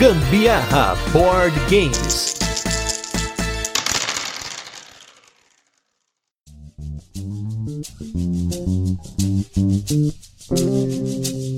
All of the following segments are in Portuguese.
Gambiarra Board Games.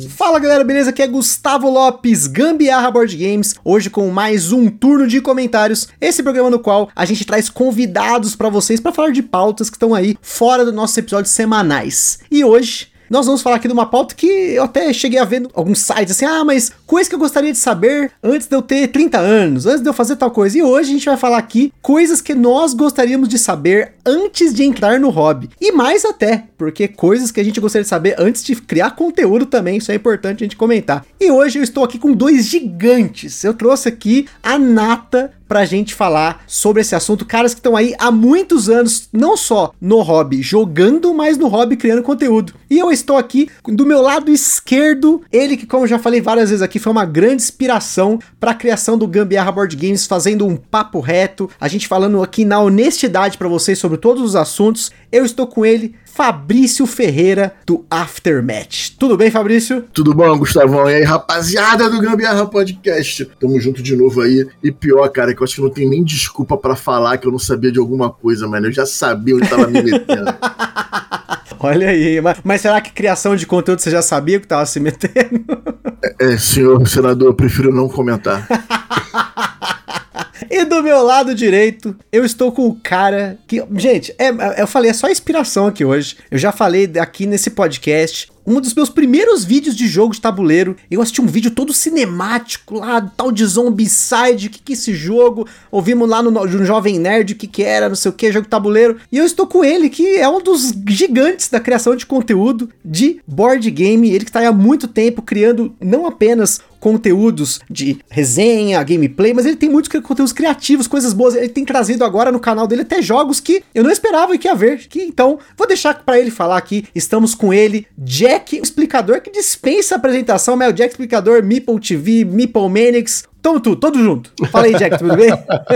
Fala galera, beleza? Aqui é Gustavo Lopes, Gambiarra Board Games, hoje com mais um turno de comentários. Esse programa no qual a gente traz convidados para vocês para falar de pautas que estão aí fora dos nossos episódios semanais. E hoje nós vamos falar aqui de uma pauta que eu até cheguei a ver alguns sites assim, ah, mas coisa que eu gostaria de saber antes de eu ter 30 anos, antes de eu fazer tal coisa. E hoje a gente vai falar aqui coisas que nós gostaríamos de saber antes de entrar no hobby. E mais até, porque coisas que a gente gostaria de saber antes de criar conteúdo também, isso é importante a gente comentar. E hoje eu estou aqui com dois gigantes. Eu trouxe aqui a Nata pra gente falar sobre esse assunto. Caras que estão aí há muitos anos, não só no hobby jogando, mas no hobby criando conteúdo. E eu estou aqui do meu lado esquerdo, ele que, como já falei várias vezes aqui, foi uma grande inspiração para a criação do Gambiarra Board Games, fazendo um papo reto, a gente falando aqui na honestidade para vocês sobre todos os assuntos. Eu estou com ele, Fabrício Ferreira, do Aftermatch. Tudo bem, Fabrício? Tudo bom, Gustavão? E aí, rapaziada do Gambiarra Podcast? Tamo junto de novo aí. E pior, cara, que eu acho que não tem nem desculpa para falar que eu não sabia de alguma coisa, mano. Eu já sabia onde tava me metendo. Olha aí, mas, mas, será que criação de conteúdo você já sabia que tava se metendo? É, senhor senador, eu prefiro não comentar. E do meu lado direito, eu estou com o cara que. Gente, é, é, eu falei, é só inspiração aqui hoje. Eu já falei aqui nesse podcast um dos meus primeiros vídeos de jogo de tabuleiro. Eu assisti um vídeo todo cinemático lá, tal de Zombicide, o que que é esse jogo? Ouvimos lá no, no Jovem Nerd o que que era, não sei o que, jogo de tabuleiro. E eu estou com ele, que é um dos gigantes da criação de conteúdo de board game. Ele que está há muito tempo criando não apenas conteúdos de resenha, gameplay, mas ele tem muitos conteúdos criativos, coisas boas. Ele tem trazido agora no canal dele até jogos que eu não esperava que ia ver. Que, então, vou deixar para ele falar aqui. Estamos com ele, Jack, explicador que dispensa a apresentação, mas é o Jack explicador, Meeple TV, Meeple Manix, Tamo tudo, todo junto. Fala aí, Jack, tudo bem?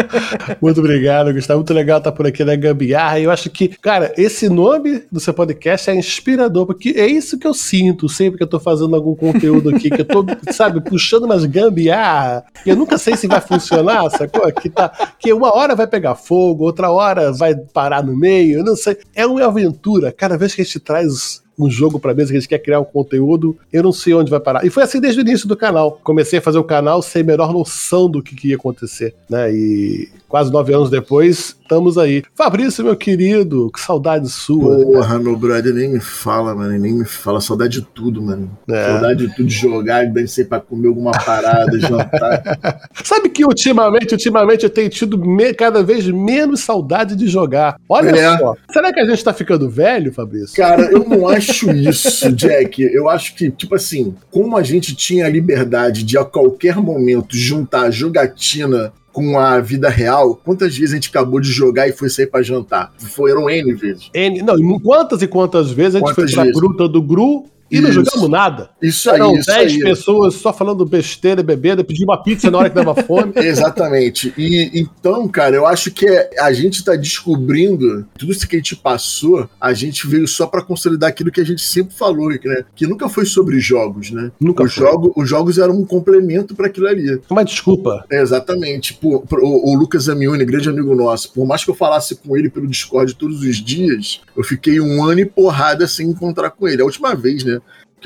muito obrigado, Gustavo. Muito legal estar por aqui na Gambiarra. E eu acho que, cara, esse nome do seu podcast é inspirador, porque é isso que eu sinto sempre que eu tô fazendo algum conteúdo aqui, que eu tô, sabe, puxando umas gambiarra. E eu nunca sei se vai funcionar, sacou? Que, tá, que uma hora vai pegar fogo, outra hora vai parar no meio, eu não sei. É uma aventura. Cada vez que a gente traz um jogo para mesa, que a gente quer criar um conteúdo, eu não sei onde vai parar. E foi assim desde o início do canal. Comecei a fazer o canal sem a menor noção do que, que ia acontecer, né? E quase nove anos depois, estamos aí. Fabrício, meu querido, que saudade sua. Porra, né? meu brother, nem me fala, mano, nem me fala. Saudade de tudo, mano. É. Saudade de tudo, de jogar, ser pra comer alguma parada, jantar. Sabe que ultimamente, ultimamente eu tenho tido cada vez menos saudade de jogar. Olha é. só. Será que a gente tá ficando velho, Fabrício? Cara, eu não acho isso, Jack. Eu acho que, tipo assim, como a gente tinha a liberdade de a qualquer momento juntar jogatina com a vida real, quantas vezes a gente acabou de jogar e foi sair pra jantar? Foram N vezes. N, não, quantas e quantas vezes a gente quantas foi pra vezes? gruta do Gru e não jogamos nada. Isso aí. Eram isso 10 aí. pessoas só falando besteira, bebida, pedir uma pizza na hora que dava fome. Exatamente. E então, cara, eu acho que a gente tá descobrindo tudo isso que a gente passou, a gente veio só para consolidar aquilo que a gente sempre falou, né? Que nunca foi sobre jogos, né? Nunca os, jogo, os jogos eram um complemento para aquilo ali. Uma desculpa. É, exatamente. Por, por, o, o Lucas Amione, grande amigo nosso, por mais que eu falasse com ele pelo Discord todos os dias, eu fiquei um ano e porrada sem encontrar com ele. A última vez, né?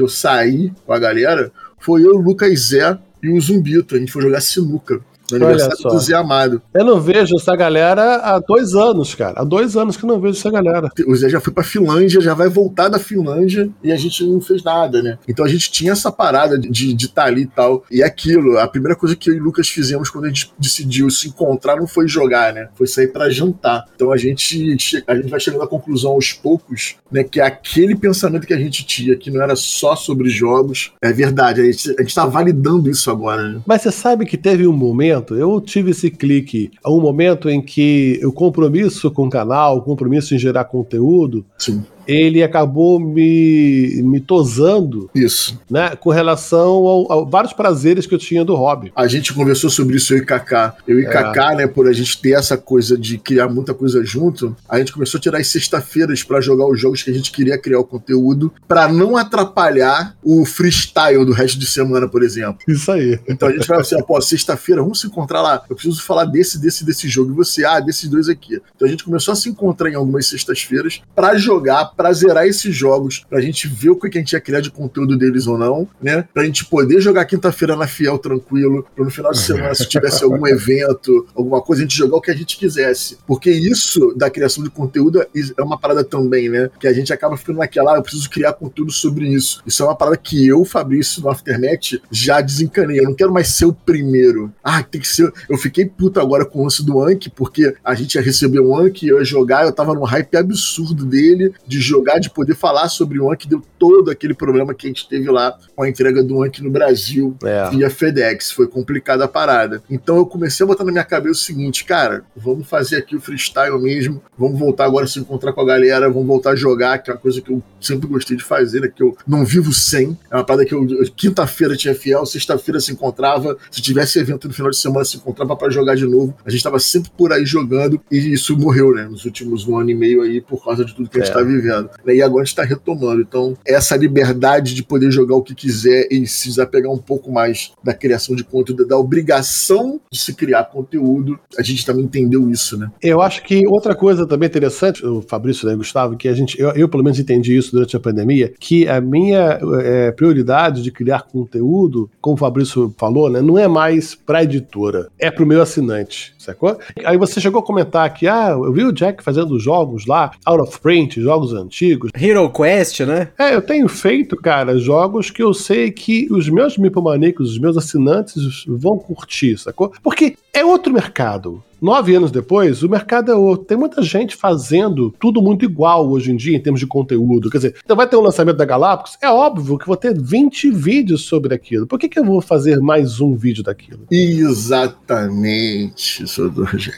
Que eu saí com a galera foi eu, o Lucas Zé e o Zumbito. A gente foi jogar sinuca no aniversário do Zé Amado. Eu não vejo essa galera há dois anos, cara. Há dois anos que eu não vejo essa galera. O Zé já foi pra Finlândia, já vai voltar da Finlândia e a gente não fez nada, né? Então a gente tinha essa parada de estar tá ali e tal. E aquilo, a primeira coisa que eu e o Lucas fizemos quando a gente decidiu se encontrar não foi jogar, né? Foi sair para jantar. Então a gente, a gente vai chegando à conclusão aos poucos, né? Que aquele pensamento que a gente tinha, que não era só sobre jogos, é verdade. A gente, a gente tá validando isso agora, né? Mas você sabe que teve um momento momento, eu tive esse clique. Um momento em que o compromisso com o canal, o compromisso em gerar conteúdo, Sim ele acabou me, me tosando, Isso. né, com relação ao, a vários prazeres que eu tinha do hobby. A gente conversou sobre isso, eu e Kaká. Eu e É. Kaká, né, por a gente ter essa coisa de criar muita coisa junto, a gente começou a tirar as sexta-feiras pra jogar os jogos que a gente queria criar o conteúdo, pra não atrapalhar o freestyle do resto de semana, por exemplo. Isso aí. Então a gente vai assim, pô, sexta-feira, vamos se encontrar lá. Eu preciso falar desse, desse, desse jogo. E você, ah, desses dois aqui. Então a gente começou a se encontrar em algumas sextas-feiras pra jogar, pra zerar esses jogos, pra gente ver o que a gente ia criar de conteúdo deles ou não, né? Pra gente poder jogar quinta-feira na Fiel tranquilo, pra no final de semana, se tivesse algum evento, alguma coisa, a gente jogar o que a gente quisesse. Porque isso da criação de conteúdo é uma parada também, né? Que a gente acaba ficando naquela, ah, eu preciso criar conteúdo sobre isso. Isso é uma parada que eu, Fabrício, no Aftermath, já desencanei. Eu não quero mais ser o primeiro. Ah, tem que ser. Eu fiquei puto agora com o lance do Anki, porque a gente ia receber um Anki, eu ia jogar, eu tava num hype absurdo dele, de jogar, de poder falar sobre o Anki, deu todo aquele problema que a gente teve lá com a entrega do Anki no Brasil É. via FedEx. Foi complicada a parada. Então eu comecei a botar na minha cabeça o seguinte, cara, vamos fazer aqui o freestyle mesmo, vamos voltar agora a se encontrar com a galera, vamos voltar a jogar, que é uma coisa que eu sempre gostei de fazer, né? Que eu não vivo sem. É uma parada que eu, quinta-feira tinha fiel, sexta-feira se encontrava, se tivesse evento no final de semana se encontrava pra jogar de novo. A gente tava sempre por aí jogando e isso morreu, né? Nos últimos um ano e meio aí por causa de tudo que a gente É. tá vivendo. Né, E agora a gente tá retomando. Então, essa liberdade de poder jogar o que quiser e se desapegar um pouco mais da criação de conteúdo, da obrigação de se criar conteúdo, a gente também entendeu isso, né? Eu acho que outra coisa também interessante, o Fabrício né, Gustavo, que a gente, eu, eu pelo menos entendi isso durante a pandemia, que a minha é, prioridade de criar conteúdo, como o Fabrício falou, né, não é mais pra editora, é pro meu assinante, sacou? Aí você chegou a comentar que, ah, eu vi o Jack fazendo jogos lá, out of print, jogos antigos. Hero Quest, né? É, eu tenho feito, cara, jogos que eu sei que os meus mipomaníacos, os meus assinantes vão curtir, sacou? Porque é outro mercado. Nove anos depois, o mercado é outro. Tem muita gente fazendo tudo muito igual hoje em dia, em termos de conteúdo. Quer dizer, então vai ter um lançamento da Galápagos, é óbvio que vou ter 20 vídeos sobre aquilo. Por que, que eu vou fazer mais um vídeo daquilo? Exatamente.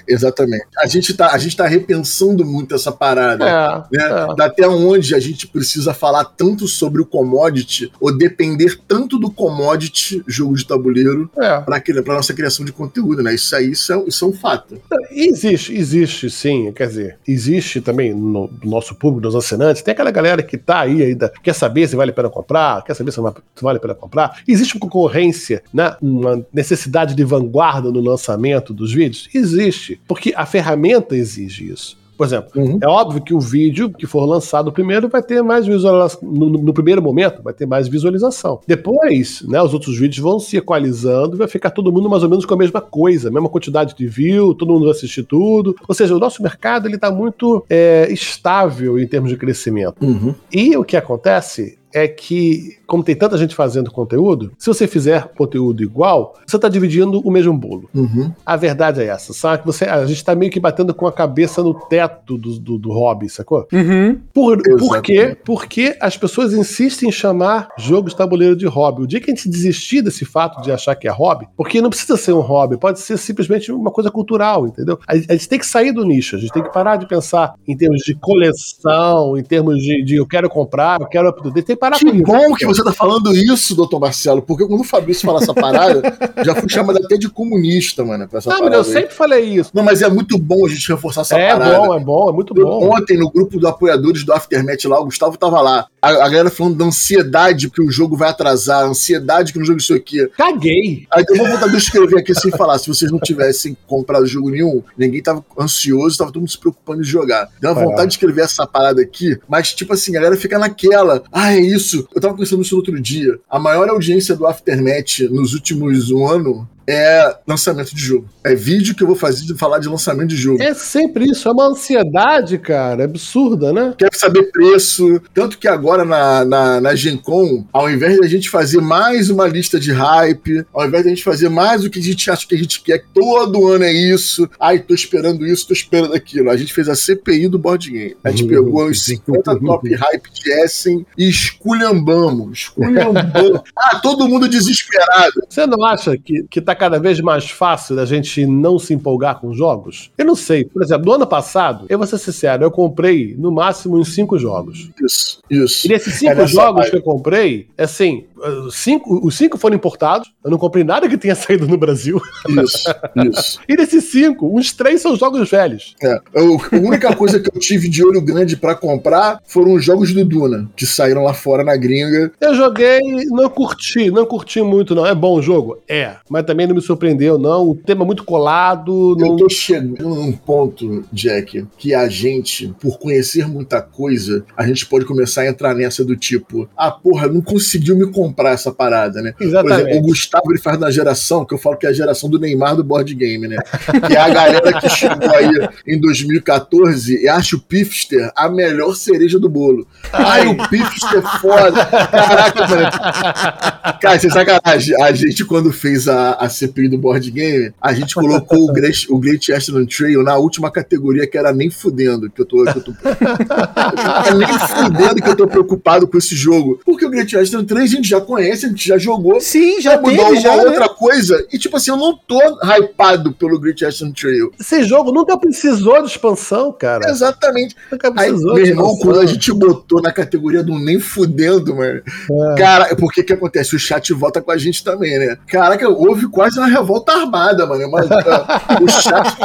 Exatamente. A gente, tá, a gente tá repensando muito essa parada. É, né? é. Até onde a gente precisa falar tanto sobre o commodity ou depender tanto do commodity jogo de tabuleiro é. para nossa criação de conteúdo, né? Isso aí isso é, isso é um fato. Existe, existe sim, quer dizer, existe também no nosso público, nos assinantes, tem aquela galera que tá aí ainda, quer saber se vale a pena comprar, quer saber se vale a pena comprar. Existe uma concorrência, né? uma necessidade de vanguarda no lançamento dos vídeos? Existe, porque a ferramenta exige isso. Por exemplo, Uhum. é óbvio que o vídeo que for lançado primeiro vai ter mais visualização. No, no- primeiro momento, vai ter mais visualização. Depois, né, os outros vídeos vão se equalizando e vai ficar todo mundo mais ou menos com a mesma coisa, a mesma quantidade de view, todo mundo vai assistir tudo. Ou seja, o nosso mercado ele está muito é, estável em termos de crescimento. Uhum. E o que acontece é que, como tem tanta gente fazendo conteúdo, se você fizer conteúdo igual, você está dividindo o mesmo bolo. Uhum. A verdade é essa, sabe? Você, a gente tá meio que batendo com a cabeça no teto do, do, do hobby, sacou? Uhum. Por, por quê? Porque as pessoas insistem em chamar jogo de tabuleiro de hobby. O dia que a gente desistir desse fato de achar que é hobby, porque não precisa ser um hobby, pode ser simplesmente uma coisa cultural, entendeu? A, a gente tem que sair do nicho, a gente tem que parar de pensar em termos de coleção, em termos de, de eu quero comprar, eu quero. Tem parar Que com isso. bom que você tá falando isso, doutor Marcelo, porque quando o Fabrício fala essa parada, já fui chamado até de comunista, mano, pra essa Não, mas parada. eu aí. sempre falei isso. Não, mas é muito bom a gente reforçar essa É parada. bom, é bom, é muito Eu- bom. Ontem, no grupo do apoiadores do Aftermath lá, o Gustavo tava lá. A, a galera falando da ansiedade que o jogo vai atrasar, ansiedade que no jogo isso aqui. Caguei. Aí eu vou vontade de escrever aqui sem falar. Se vocês não tivessem comprado jogo nenhum, ninguém tava ansioso, tava todo mundo se preocupando em jogar. Deu uma vontade de escrever essa parada aqui, mas tipo assim, a galera fica naquela. Ah, é isso. Eu tava pensando isso no outro dia. A maior audiência do Aftermath nos últimos um ano é lançamento de jogo. É vídeo que eu vou fazer de falar de lançamento de jogo. É sempre isso, é uma ansiedade, cara, absurda, né? quer saber preço. Tanto que agora na, na, na Gen Con, ao invés da gente fazer mais uma lista de hype, ao invés da gente fazer mais o que a gente acha que a gente quer, que todo ano é isso. Ai, tô esperando isso, tô esperando aquilo. A gente fez a CPI do board game. A gente pegou os 50 top hype de Essen e esculhambamos. Esculhambamos. ah, todo mundo desesperado. Você não acha que, que tá tá cada vez mais fácil da gente não se empolgar com jogos? Eu não sei. Por exemplo, no ano passado, eu vou ser sincero, eu comprei no máximo uns cinco jogos. Isso, isso. E desses cinco É jogos que eu comprei, assim, os cinco, os cinco foram importados. Eu não comprei nada que tenha saído no Brasil. Isso, isso. E desses cinco, uns três são jogos velhos. É. Eu- a única coisa que eu tive de olho grande pra comprar foram os jogos do Duna, que saíram lá fora na gringa. Eu joguei, não curti, não curti muito, não. É bom o jogo? É. Mas também não me surpreendeu, não. O tema é muito colado. Eu Não... tô chegando num ponto, Jack, que a gente, por conhecer muita coisa, a gente pode começar a entrar nessa do tipo, ah, porra, não conseguiu me comprar essa parada, né? Por Exatamente. exemplo, o Gustavo ele faz na geração, que eu falo que é a geração do Neymar do board game, né? Que é a galera que chegou aí em 2014 e acha o Pifster a melhor cereja do bolo. Ai, o Pifster é foda. Caraca, mano. Cara, sem sacanagem. A gente, quando fez a, a CPI do board game, a gente colocou o Great, o Great Western Trail na última categoria, que era nem fudendo, que eu tô. Que eu tô é nem fudendo que eu tô preocupado com esse jogo. Porque o Great Western Trail a gente já conhece, a gente já jogou. Sim, já mudou teve, uma já. né? outra coisa. E tipo assim, eu não tô hypado pelo Great Western Trail. Esse jogo nunca precisou de expansão, cara. Exatamente. Nunca Aí, precisou meu de irmão, quando a gente botou na categoria do nem fudendo, mano. É. Cara, porque que acontece? O chat volta com a gente também, né? Caraca, houve quase uma revolta armada, mano. Ah, o chat.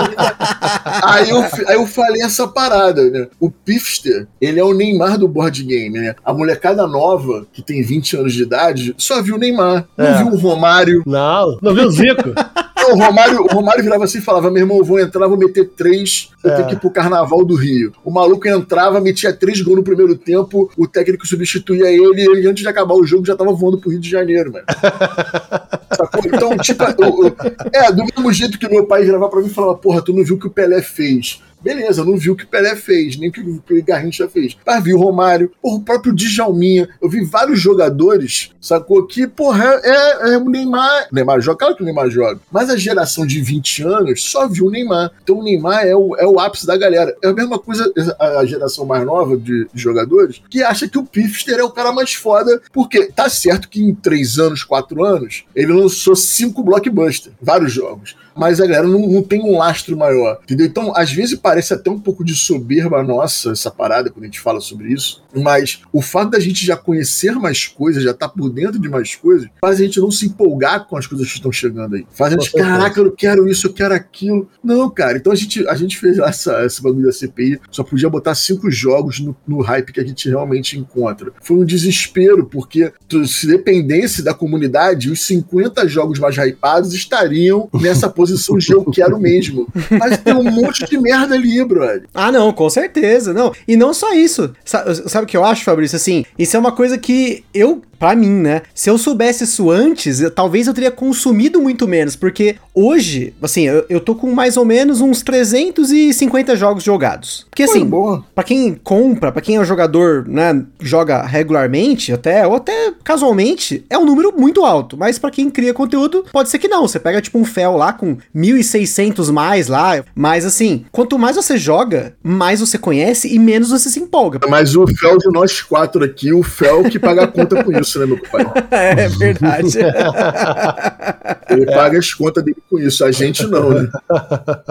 aí, eu, aí eu falei essa parada, né? O Pifster, ele é o Neymar do board game, né? A molecada nova, que tem 20 anos de idade, só viu o Neymar. Não É. viu o Romário. Não, não viu o Zico? Não, o Romário, o Romário virava assim e falava: meu irmão, eu vou entrar, vou meter três, eu É. tenho que ir pro carnaval do Rio. O maluco entrava, metia três gols no primeiro tempo, o técnico substituía ele, e ele, antes de acabar o jogo, já tava voando pro Rio de Janeiro, mano. Sacou? Então, tipo, o- o- é, do mesmo jeito que meu pai virava pra mim e falava, porra, tu não viu o que o Pelé fez. Beleza, não vi o que o Pelé fez, nem o que o Garrincha fez. Mas vi o Romário, porra, o próprio Djalminha. Eu vi vários jogadores, sacou? Que, porra, é, é o Neymar. O Neymar joga, claro que o Neymar joga. Mas a geração de 20 anos só viu o Neymar. Então o Neymar é o, é o ápice da galera. É a mesma coisa a, a geração mais nova de, de jogadores que acha que o Pifster é o cara mais foda, porque tá certo que em 3 anos, 4 anos, ele lançou cinco blockbusters, vários jogos mas a galera não, não tem um lastro maior, entendeu? Então, às vezes parece até um pouco de soberba nossa essa parada quando a gente fala sobre isso, mas o fato da gente já conhecer mais coisas, já estar por dentro de mais coisas, faz a gente não se empolgar com as coisas que estão chegando aí. Faz a gente, caraca, eu quero isso, eu quero aquilo. Não, cara, então a gente, a gente fez essa, esse bagulho da CPI, só podia botar cinco jogos no, no hype que a gente realmente encontra. Foi um desespero, porque se dependesse da comunidade, os 50 jogos mais hypados estariam nessa posição de eu quero mesmo. Mas tem um monte de merda ali, brother. Ah, não, com certeza, não. E não só isso. Sa- Sabe, o que eu acho, Fabrício? Assim, isso é uma coisa que eu, pra mim, né? Se eu soubesse isso antes, eu- talvez eu teria consumido muito menos, porque hoje, assim, eu, eu tô com mais ou menos uns 350 jogos jogados. Porque assim, Foi boa. Pra quem compra, pra quem é um jogador, né, joga regularmente, até ou até casualmente, é um número muito alto. Mas pra quem cria conteúdo, pode ser que não. Você pega tipo um fel lá com 1.600 mais lá. Mas assim, quanto mais você joga, mais você conhece e menos você se empolga. Mas o Fel de nós quatro aqui, o Fel que paga a conta com isso, né, meu pai? é verdade. Ele paga as contas dele com isso, a gente não, né?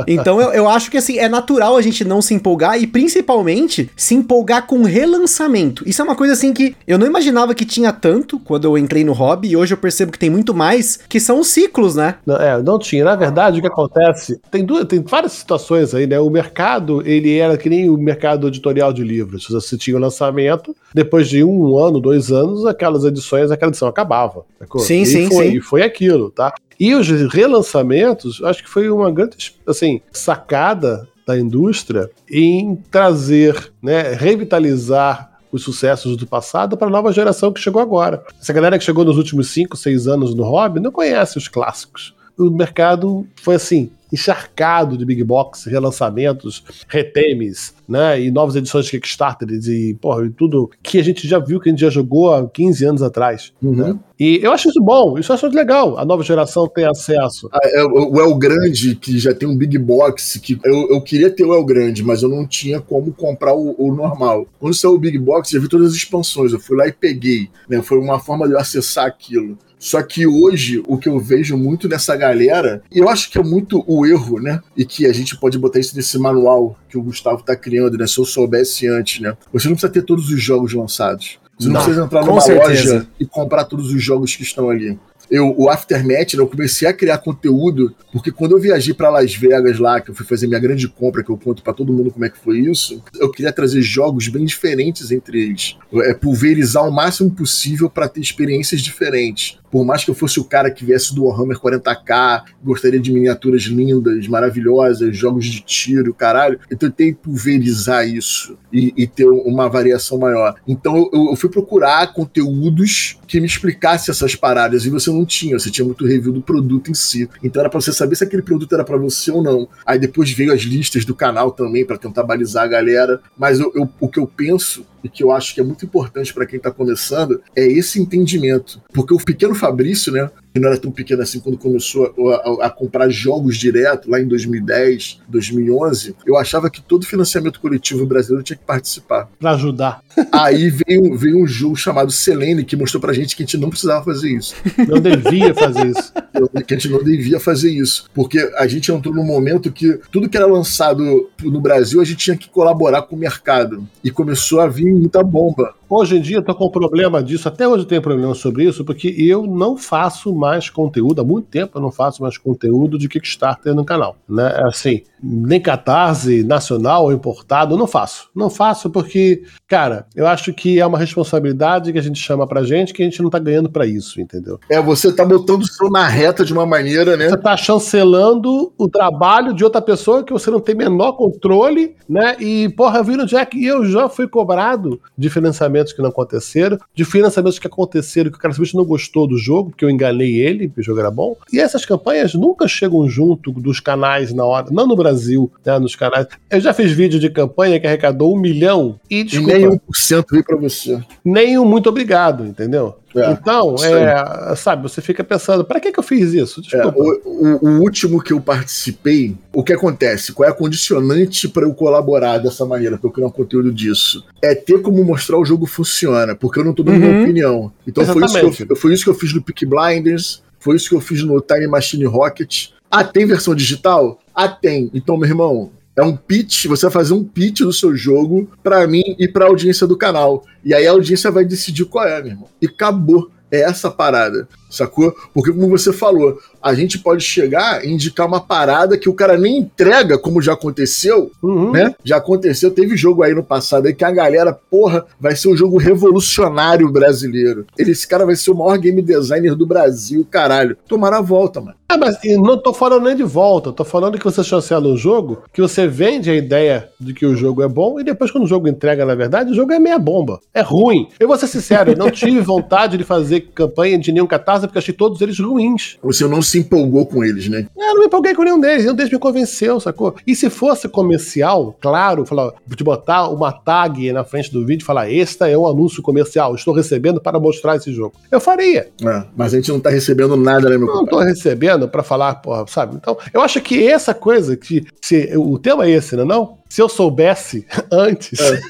Então eu, eu acho que assim, é natural a gente não se empolgar e principalmente se empolgar com relançamento. Isso é uma coisa assim que eu não imaginava que tinha tanto quando eu entrei no hobby e hoje eu percebo que tem muito mais, que são os ciclos, né? Não, é, não tinha. Na verdade, o que acontece? Tem, duas, tem várias situações aí, né? O mercado, ele era que nem o mercado editorial de livros. Você tinha o lançamento, depois de um ano, dois anos, aquelas edições, aquela edição acabava. sacou? Sim, e sim, foi, sim. E foi aquilo, tá? E os relançamentos, acho que foi uma grande, assim, sacada da indústria em trazer, né, revitalizar os sucessos do passado para a nova geração que chegou agora. Essa galera que chegou nos últimos 5, 6 anos no hobby não conhece os clássicos. O mercado foi assim, encharcado de big box, relançamentos, retemes, né, e novas edições de Kickstarter e, porra, e tudo que a gente já viu, que a gente já jogou há 15 anos atrás. Uhum. E eu acho isso bom, isso eu acho legal. A nova geração tem acesso. Ah, é, o El Grande, que já tem um Big Box, que eu, eu queria ter o El Grande, mas eu não tinha como comprar o, o normal. Quando saiu o Big Box, eu vi todas as expansões, eu fui lá e peguei. Né? Foi uma forma de eu acessar aquilo. Só que hoje, o que eu vejo muito nessa galera, e eu acho que é muito o erro, né? E que a gente pode botar isso nesse manual que o Gustavo tá criando, né? Se eu soubesse antes, né? Você não precisa ter todos os jogos lançados. Você não, não precisa entrar numa certeza. loja e comprar todos os jogos que estão ali eu, o Aftermath, né, eu comecei a criar conteúdo, porque quando eu viajei para Las Vegas lá, que eu fui fazer minha grande compra, que eu conto para todo mundo como é que foi isso, eu queria trazer jogos bem diferentes entre eles. É pulverizar o máximo possível para ter experiências diferentes. Por mais que eu fosse o cara que viesse do Warhammer 40k, gostaria de miniaturas lindas, maravilhosas, jogos de tiro, caralho, eu tentei pulverizar isso e, e ter uma variação maior. Então eu, eu fui procurar conteúdos que me explicassem essas paradas e você não tinha, você tinha muito review do produto em si. Então era para você saber se aquele produto era para você ou não. Aí depois veio as listas do canal também para tentar balizar a galera. Mas eu, eu, o que eu penso e que eu acho que é muito importante para quem está começando é esse entendimento. Porque o pequeno Fabrício, né, que não era tão pequeno assim quando começou a, a, a, comprar jogos direto, lá em 2010, 2011, eu achava que todo financiamento coletivo brasileiro tinha que participar. Para ajudar. Aí veio, veio um jogo chamado Selene que mostrou pra gente que a gente não precisava fazer isso. Não devia fazer isso. Que a gente não devia fazer isso. Porque a gente entrou num momento que tudo que era lançado no Brasil, a gente tinha que colaborar com o mercado. E começou a vir muita bomba. Hoje em dia eu tô com problema disso, até hoje eu tenho problema sobre isso, porque eu não faço mais conteúdo, há muito tempo eu não faço mais conteúdo de Kickstarter no canal, né? Assim, nem catarse nacional ou importado, eu não faço. Não faço porque, cara, eu acho que é uma responsabilidade que a gente chama pra gente que a gente não tá ganhando para isso, entendeu? É, você tá botando o seu na reta de uma maneira, né? Você tá chancelando o trabalho de outra pessoa que você não tem menor controle, né? E, porra, eu vi no Jack e eu já fui cobrado de financiamento financiamentos que não aconteceram, de financiamentos que aconteceram que o cara simplesmente não gostou do jogo, porque eu enganei ele, o jogo era bom. E essas campanhas nunca chegam junto dos canais na hora, não no Brasil, né, nos canais. Eu já fiz vídeo de campanha que arrecadou um milhão e, desculpa, e nem 1% veio pra você. Nem um muito obrigado, entendeu? É, então, é, sabe, você fica pensando, para que, que eu fiz isso? É, o, o, o, último que eu participei, o que acontece? Qual é a condicionante para eu colaborar dessa maneira, para eu criar um conteúdo disso? É ter como mostrar o jogo funciona, porque eu não tô dando uhum. minha opinião. Então foi isso, que eu, foi isso que eu fiz no Peak Blinders, foi isso que eu fiz no Time Machine Rocket. Ah, tem versão digital? Ah, tem. Então, meu irmão, é um pitch, você vai fazer um pitch do seu jogo para mim e para a audiência do canal. E aí a audiência vai decidir qual é, meu irmão. E acabou. É essa parada, sacou? Porque, como você falou, a gente pode chegar e indicar uma parada que o cara nem entrega, como já aconteceu, uhum. né? Já aconteceu, teve jogo aí no passado aí que a galera, porra, vai ser um jogo revolucionário brasileiro. Esse cara vai ser o maior game designer do Brasil, caralho. Tomara a volta, mano. Ah, mas não tô falando nem de volta, tô falando que você chancela um jogo, que você vende a ideia de que o jogo é bom e depois quando o jogo entrega, na verdade, o jogo é meia bomba. É ruim. Eu vou ser sincero, eu não tive vontade de fazer campanha de nenhum catarse porque achei todos eles ruins. Você não se empolgou com eles, né? É, não me empolguei com nenhum deles, nenhum deles me convenceu, sacou? E se fosse comercial, claro, falar, de botar uma tag na frente do vídeo e falar, esta é um anúncio comercial, estou recebendo para mostrar esse jogo. Eu faria. É, mas a gente não tá recebendo nada, né, meu Não tô recebendo para falar, porra, sabe? Então, eu acho que essa coisa que se, o tema é esse, né, não? Se eu soubesse antes é.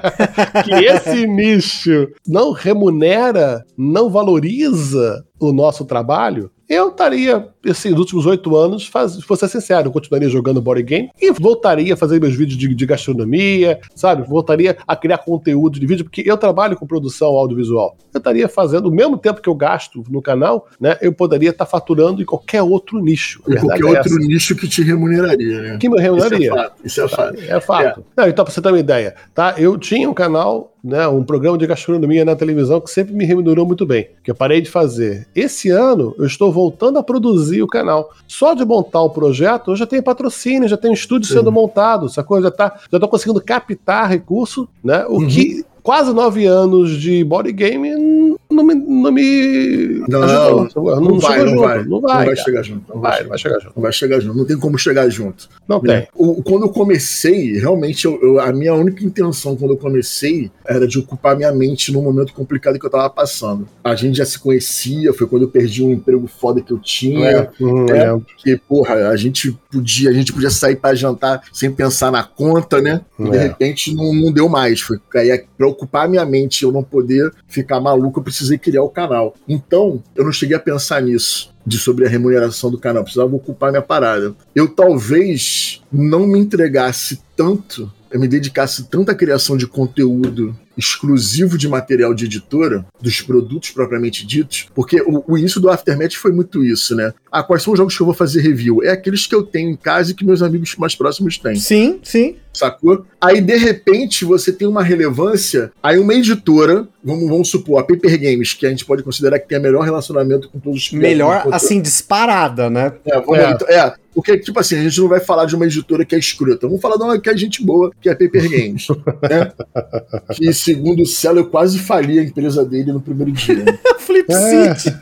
que esse nicho não remunera, não valoriza o nosso trabalho, eu estaria, assim, nos últimos oito anos, faz, vou ser sincero, eu continuaria jogando board game e voltaria a fazer meus vídeos de, de, gastronomia, sabe? Voltaria a criar conteúdo de vídeo, porque eu trabalho com produção audiovisual. Eu estaria fazendo o mesmo tempo que eu gasto no canal, né? Eu poderia estar faturando em qualquer outro nicho. Em qualquer é outro nicho que te remuneraria, né? Que me remuneraria. Isso é fato. Isso é fato. É fato. É. Não, então, pra você ter uma ideia, tá? Eu tinha um canal né, um programa de gastronomia na televisão que sempre me remunerou muito bem, que eu parei de fazer. Esse ano eu estou voltando a produzir o canal. Só de montar o projeto, eu já tenho patrocínio, já tenho estúdio Sim. sendo montado, sacou? Já tá, já tô conseguindo captar recurso, né? O uhum. que quase nove anos de board game não me. Não, me Não, ajudou. não, vai, chegou não junto. vai. Não vai. cara. chegar junto. Não vai, não vai chegar junto. Não vai chegar junto. Não tem como chegar junto. Não né? tem. O- quando eu comecei, realmente, eu- eu- a minha única intenção quando eu comecei era de ocupar minha mente num momento complicado que eu tava passando. A gente já se conhecia, foi quando eu perdi um emprego foda que eu tinha. É. é. Porque, porra, a gente podia, a gente podia sair pra jantar sem pensar na conta, né? E de É. repente não, não deu mais. Foi aí, pra ocupar minha mente eu não poder ficar maluco, eu precisei criar o canal. Então, eu não cheguei a pensar nisso. De sobre a remuneração do canal, precisava ocupar minha parada. Eu talvez não me entregasse tanto, eu me dedicasse tanto à criação de conteúdo exclusivo de material de editora, dos produtos propriamente ditos, porque o, o início do Aftermath foi muito isso, né? Ah, quais são os jogos que eu vou fazer review? É aqueles que eu tenho em casa e que meus amigos mais próximos têm Sim, sim. sacou? Aí, de repente, você tem uma relevância. Aí, uma editora, vamos, vamos supor, a Paper Games, que a gente pode considerar que tem o melhor relacionamento com todos os Melhor, assim, disparada, né? É, vamos, É. então, é, porque, tipo assim, a gente não vai falar de uma editora que é escrota. Vamos falar de uma que é gente boa, que é a Paper Games. né? Que, segundo o Celo, eu quase fali a empresa dele no primeiro dia. Flip É. City.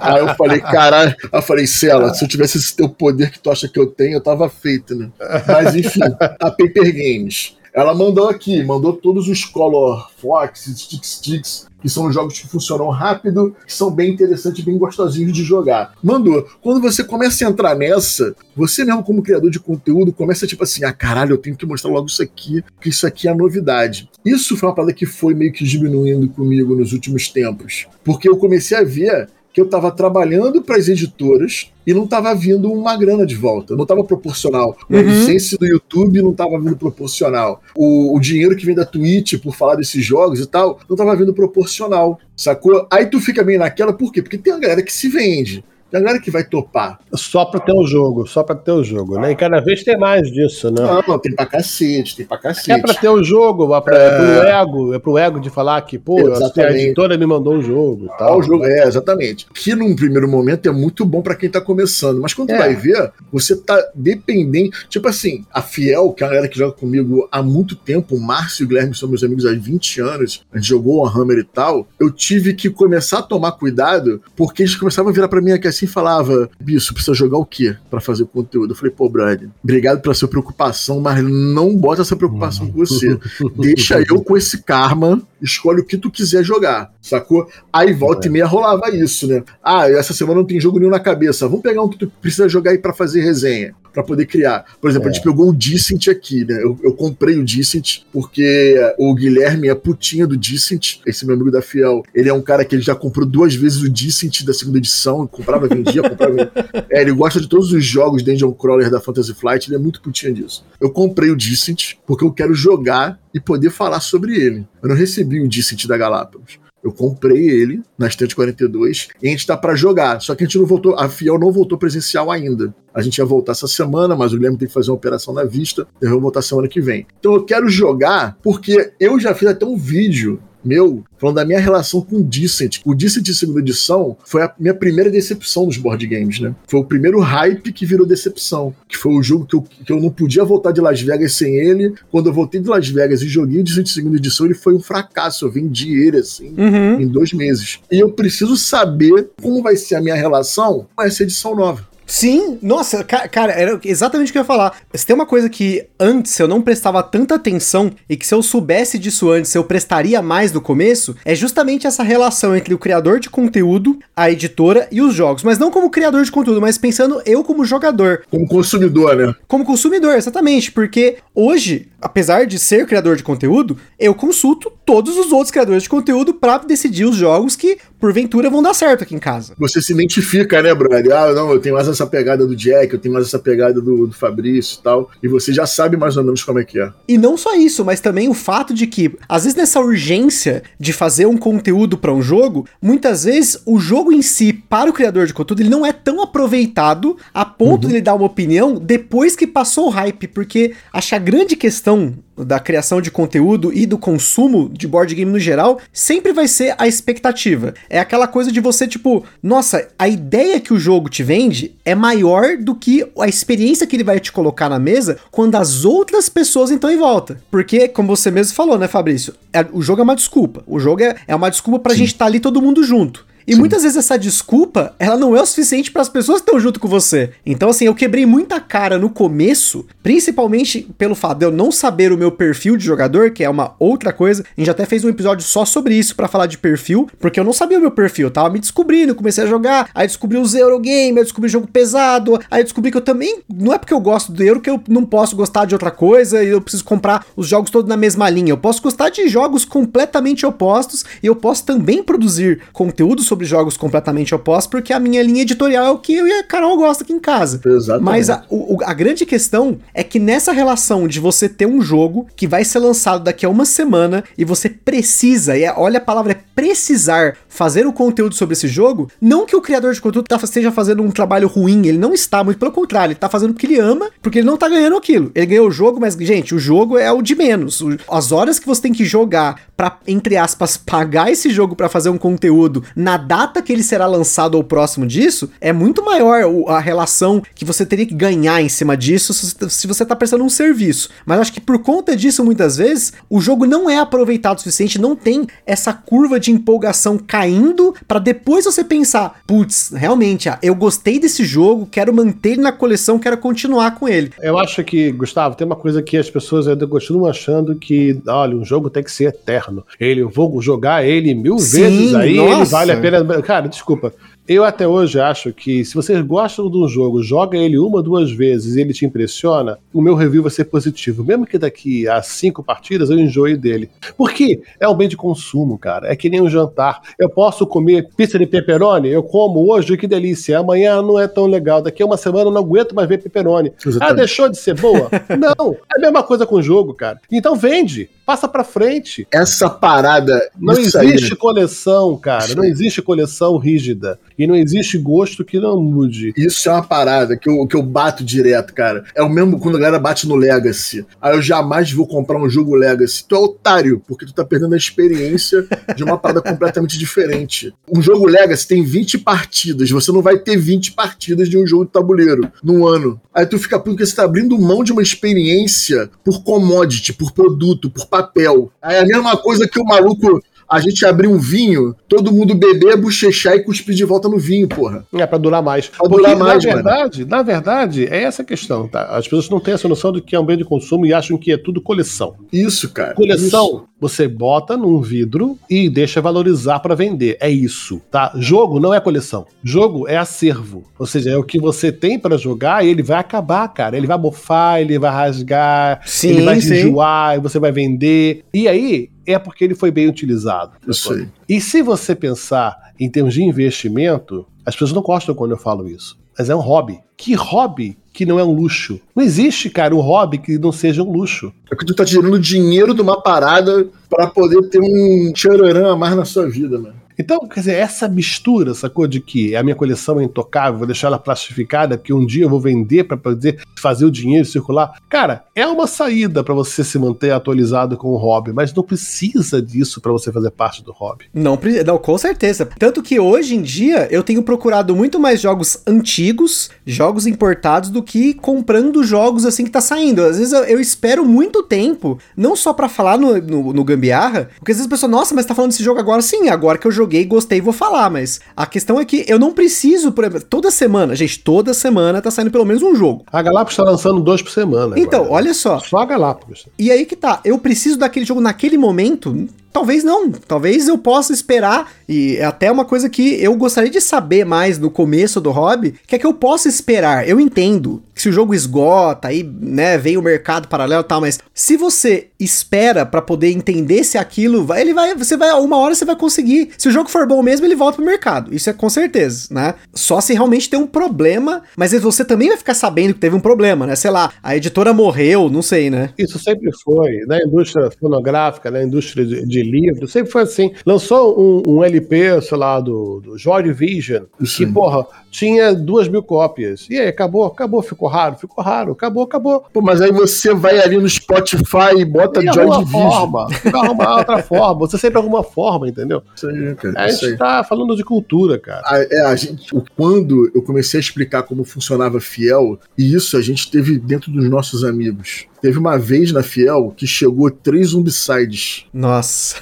Aí eu falei, caralho, aí eu falei, Cela, se eu tivesse esse teu poder que tu acha que eu tenho, eu tava feito, né? Mas enfim, a Paper Games. Ela mandou aqui, mandou todos os Color Fox, Stick Sticks, que são jogos que funcionam rápido, que são bem interessantes, bem gostosinhos de jogar. Mandou. Quando você começa a entrar nessa, você mesmo como criador de conteúdo começa tipo assim, ah caralho, eu tenho que mostrar logo isso aqui, porque isso aqui é a novidade. Isso foi uma parada que foi meio que diminuindo comigo nos últimos tempos, porque eu comecei a ver que eu estava trabalhando para as editoras e não estava vindo uma grana de volta, não estava proporcional. Uhum. AdSense do YouTube não estava vindo proporcional. O, o dinheiro que vem da Twitch por falar desses jogos e tal, não estava vindo proporcional, sacou? Aí tu fica meio naquela, por quê? Porque tem a galera que se vende. A galera que vai topar. Só pra ter o jogo, só pra ter o jogo, né? E cada vez tem mais disso, né? Não, tem pra cacete, tem pra cacete. É pra ter o jogo, é, pra, é pro ego, é pro ego de falar que, pô, a Exatamente. editora me mandou um jogo e Ah, tal. o jogo, é, exatamente. Que num primeiro momento é muito bom pra quem tá começando, mas quando É. vai ver, você tá dependente. Tipo assim, a Fiel, que é a galera que joga comigo há muito tempo, o Márcio e o Guilherme são meus amigos há 20 anos, a gente jogou o Hammer e tal, eu tive que começar a tomar cuidado, porque eles começavam a virar pra mim aqui assim e falava, Bicho, precisa jogar o quê pra fazer o conteúdo? Eu falei, pô, brother, obrigado pela sua preocupação, mas não bota essa preocupação com você. Deixa eu com esse karma, escolhe o que tu quiser jogar, sacou? Aí volta e meia rolava isso, né? Ah, essa semana não tem jogo nenhum na cabeça. Vamos pegar um que tu precisa jogar aí pra fazer resenha, pra poder criar. Por exemplo, a gente pegou o Decent aqui, né? Eu, eu comprei o Decent porque o Guilherme é putinha do Decent, esse meu amigo da Fiel. Ele é um cara que ele já comprou duas vezes o Decent da segunda edição, comprava, vendia, comprava. É, ele gosta de todos os jogos Dungeon Crawler da Fantasy Flight, ele é muito putinha disso. Eu comprei o Decent porque eu quero jogar e poder falar sobre ele. Eu não recebi o Decent da Galápagos. Eu comprei ele na Estante 42 e a gente tá pra jogar. Só que a gente não voltou, a Fiel não voltou presencial ainda. A gente ia voltar essa semana, mas o Guilherme tem que fazer uma operação na vista. Então eu vou voltar semana que vem. Então eu quero jogar porque eu já fiz até um vídeo meu falando da minha relação com o Decent. O Decent segunda edição foi a minha primeira decepção nos board games, né? Foi o primeiro hype que virou decepção. Que foi o jogo que eu, que eu não podia voltar de Las Vegas sem ele. Quando eu voltei de Las Vegas e joguei o Decent segunda edição, ele foi um fracasso. Eu vendi ele assim Uhum. em dois meses. E eu preciso saber como vai ser a minha relação com essa edição nova. Sim, nossa, ca- cara, era exatamente o que eu ia falar. Se tem uma coisa que antes eu não prestava tanta atenção e que se eu soubesse disso antes eu prestaria mais no começo, é justamente essa relação entre o criador de conteúdo, a editora e os jogos. Mas não como criador de conteúdo, mas pensando eu como jogador, Como consumidor, né? como consumidor, exatamente, porque hoje, apesar de ser criador de conteúdo, eu consulto todos os outros criadores de conteúdo pra decidir os jogos que porventura vão dar certo aqui em casa. Você se identifica, né, brother? Ah, não, eu tenho mais essa pegada do Jack, eu tenho mais essa pegada do, do Fabrício e tal. E você já sabe mais ou menos como é que é. E não só isso, mas também o fato de que, às vezes, nessa urgência de fazer um conteúdo para um jogo, muitas vezes o jogo em si, para o criador de conteúdo, ele não é tão aproveitado a ponto de ele dar uma opinião depois que passou o hype. Porque acho que a grande questão da criação de conteúdo e do consumo de board game no geral sempre vai ser a expectativa. É aquela coisa de você, tipo, nossa, a ideia que o jogo te vende é maior do que a experiência que ele vai te colocar na mesa quando as outras pessoas estão em volta. Porque, como você mesmo falou, né, Fabrício? É, o jogo é uma desculpa. O jogo é, é uma desculpa pra Sim. gente estar tá ali todo mundo junto. E Sim. muitas vezes essa desculpa, ela não é o suficiente para as pessoas que estão junto com você. Então, assim, eu quebrei muita cara no começo, principalmente pelo fato de eu não saber o meu perfil de jogador, que é uma outra coisa. A gente até fez um episódio só sobre isso para falar de perfil, porque eu não sabia o meu perfil, eu tava me descobrindo, comecei a jogar, aí descobri os Eurogame, aí descobri jogo pesado, aí descobri que eu também, não é porque eu gosto do Euro que eu não posso gostar de outra coisa e eu preciso comprar os jogos todos na mesma linha. Eu posso gostar de jogos completamente opostos e eu posso também produzir conteúdo sobre sobre jogos completamente opostos, porque a minha linha editorial é o que eu e a Carol gosta aqui em casa. Exatamente. Mas a, o, a grande questão é que nessa relação de você ter um jogo que vai ser lançado daqui a uma semana e você precisa, e é, olha a palavra é precisar fazer o conteúdo sobre esse jogo, não que o criador de conteúdo tá, esteja fazendo um trabalho ruim, ele não está, muito pelo contrário, ele tá fazendo porque ele ama, porque ele não tá ganhando aquilo. Ele ganhou o jogo, mas, gente, o jogo é o de menos. O, as horas que você tem que jogar para entre aspas, pagar esse jogo para fazer um conteúdo na data que ele será lançado ou próximo disso, é muito maior a relação que você teria que ganhar em cima disso se você tá prestando um serviço. Mas acho que por conta disso, muitas vezes, o jogo não é aproveitado o suficiente, não tem essa curva de empolgação caindo para depois você pensar, putz, realmente, ah, eu gostei desse jogo, quero manter ele na coleção, quero continuar com ele. Eu acho que, Gustavo, tem uma coisa que as pessoas ainda continuam achando que, olha, um jogo tem que ser eterno. Ele, eu vou jogar ele mil Sim, vezes aí, nossa. ele vale a pena. Cara, desculpa. Eu até hoje acho que se vocês gostam de um jogo, joga ele uma, duas vezes e ele te impressiona, o meu review vai ser positivo. Mesmo que daqui a cinco partidas eu enjoe dele. Porque é um bem de consumo, cara. É que nem um jantar. Eu posso comer pizza de pepperoni, eu como hoje, que delícia. Amanhã não é tão legal. Daqui a uma semana eu não aguento mais ver pepperoni. Ah, deixou de ser boa? não. É a mesma coisa com o jogo, cara. Então vende. Passa pra frente. Essa parada. Não existe aí, né? coleção, cara. Não existe coleção rígida. E não existe gosto que não mude. Isso é uma parada que eu, que eu bato direto, cara. É o mesmo quando a galera bate no Legacy. Aí eu jamais vou comprar um jogo Legacy. Tu é otário, porque tu tá perdendo a experiência de uma parada completamente diferente. Um jogo Legacy tem 20 partidas. Você não vai ter 20 partidas de um jogo de tabuleiro num ano. Aí tu fica porque você tá abrindo mão de uma experiência por commodity, por produto, por papel. Aí é a mesma coisa que o maluco a gente abrir um vinho, todo mundo beber, bochechar e cuspir de volta no vinho, porra. É, pra durar mais. Pra Porque, durar mais, na verdade, mano. na verdade, é essa a questão, tá? As pessoas não têm essa noção do que é um bem de consumo e acham que é tudo coleção. Isso, cara. Coleção, isso. Você bota num vidro e deixa valorizar para vender. É isso, tá? Jogo não é coleção. Jogo é acervo. Ou seja, é o que você tem para jogar e ele vai acabar, cara. Ele vai mofar, ele vai rasgar, sim, ele vai enjoar, você vai vender. E aí, é porque ele foi bem utilizado. Isso aí. E se você pensar em termos de investimento, as pessoas não gostam quando eu falo isso, mas é um hobby. Que hobby que não é um luxo? Não existe, cara, um hobby que não seja um luxo. É que tu tá tirando dinheiro de uma parada para poder ter um tchararã a mais na sua vida, mano. Então, quer dizer, essa mistura, sacou? De que a minha coleção é intocável, vou deixar ela plastificada, que um dia eu vou vender para poder fazer o dinheiro circular. Cara, é uma saída para você se manter atualizado com o hobby, mas não precisa disso para você fazer parte do hobby. Não, não, com certeza. Tanto que hoje em dia eu tenho procurado muito mais jogos antigos, jogos importados, do que comprando jogos assim que tá saindo. Às vezes eu, eu espero muito tempo, não só para falar no, no, no Gambiarra, porque às vezes a pessoa, nossa, mas tá falando desse jogo agora? Sim, agora que eu joguei, gostei, vou falar, mas a questão é que eu não preciso, por exemplo, toda semana, gente, toda semana tá saindo pelo menos um jogo. A Galápagos tá lançando dois por semana. Então, agora. olha só. Só a Galápagos. E aí que tá, eu preciso daquele jogo naquele momento, Talvez não, talvez eu possa esperar, e é até uma coisa que eu gostaria de saber mais no começo do hobby, que é que eu possa esperar. Eu entendo que se o jogo esgota, aí, né, vem o mercado paralelo e tal, mas se você espera para poder entender se aquilo vai, ele vai, você vai, uma hora você vai conseguir. Se o jogo for bom mesmo, ele volta pro mercado. Isso é com certeza, né? Só se realmente tem um problema, mas você também vai ficar sabendo que teve um problema, né? Sei lá, a editora morreu, não sei, né? Isso sempre foi, na indústria fonográfica, na indústria de livro, sempre foi assim. Lançou um, um LP, sei lá, do, do Joy Vision, que, porra, tinha duas mil cópias. E aí, acabou, acabou, ficou raro, ficou raro, acabou, acabou. Pô, mas aí você vai ali no Spotify e bota E Joy Division. forma, arruma outra forma, você sempre alguma forma, entendeu? Isso aí, cara. A gente tá falando de cultura, cara. A, é, a gente, quando eu comecei a explicar como funcionava a Fiel, e isso a gente teve dentro dos nossos amigos. Teve uma vez na Fiel que chegou três Zombicides. Nossa.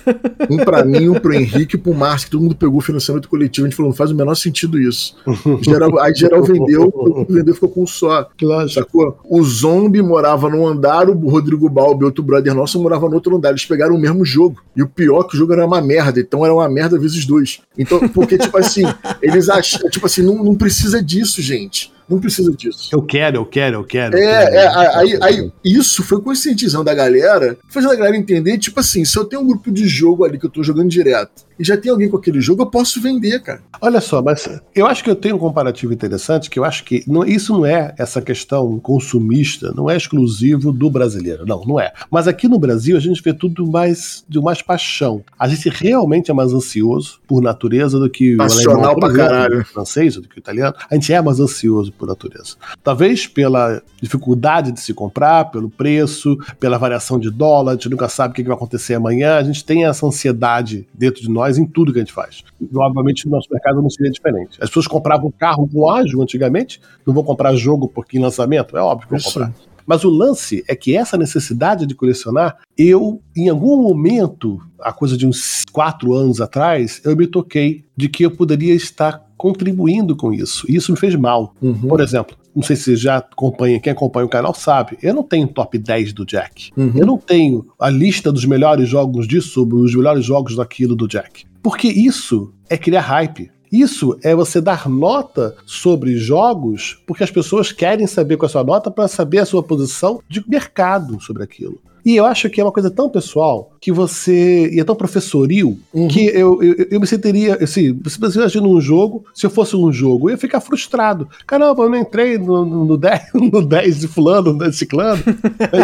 Um pra mim, um pro Henrique e pro Márcio, que todo mundo pegou o financiamento coletivo. A gente falou, não faz o menor sentido isso. Geral, aí geral vendeu, vendeu ficou com um só. Lógico. Sacou? O Zombie morava num andar, o Rodrigo Balbi, outro brother nosso, morava no outro andar. Eles pegaram o mesmo jogo. E o pior é que o jogo era uma merda. Então era uma merda vezes dois. Então, porque, tipo assim, eles acham. Tipo assim, não, não precisa disso, gente. Não precisa disso. Eu quero, eu quero, eu quero. eu É, quero. é, aí, aí isso foi conscientizando a galera, fazendo a galera entender, tipo assim, se eu tenho um grupo de jogo ali que eu tô jogando direto e já tem alguém com aquele jogo, eu posso vender, cara. Olha só, mas eu acho que eu tenho um comparativo interessante, que eu acho que não- isso não é essa questão consumista, não é exclusivo do brasileiro, não, não é. Mas aqui no Brasil a gente vê tudo mais de mais paixão. A gente realmente é mais ansioso por natureza do que Passional o alemão, pra caralho. do que o francês, do que o italiano. A gente é mais ansioso por natureza. Talvez pela dificuldade de se comprar, pelo preço, pela variação de dólar, a gente nunca sabe o que vai acontecer amanhã, a gente tem essa ansiedade dentro de nós em tudo que a gente faz. E, Obviamente, o nosso mercado não seria diferente. As pessoas compravam carro com ágio antigamente, não vão comprar jogo porque em lançamento? É óbvio que vão comprar. Mas o lance é que essa necessidade de colecionar, eu, em algum momento, a coisa de uns quatro anos atrás, eu me toquei de que eu poderia estar contribuindo com isso. E isso me fez mal. Uhum. Por exemplo, não sei se você já acompanha, quem acompanha o canal sabe, eu não tenho top 10 do Jack. Uhum. Eu não tenho a lista dos melhores jogos disso, os melhores jogos daquilo do Jack. Porque isso é criar hype. Isso é você dar nota sobre jogos porque as pessoas querem saber qual é a sua nota para saber a sua posição de mercado sobre aquilo. E eu acho que é uma coisa tão pessoal que você. e é tão professoril Uhum. que eu, eu, eu me sentiria. Assim, se você imagina um jogo, se eu fosse um jogo, eu ia ficar frustrado. Caramba, eu não entrei no, no, no 10, no 10 de fulano, no 10 de ciclano.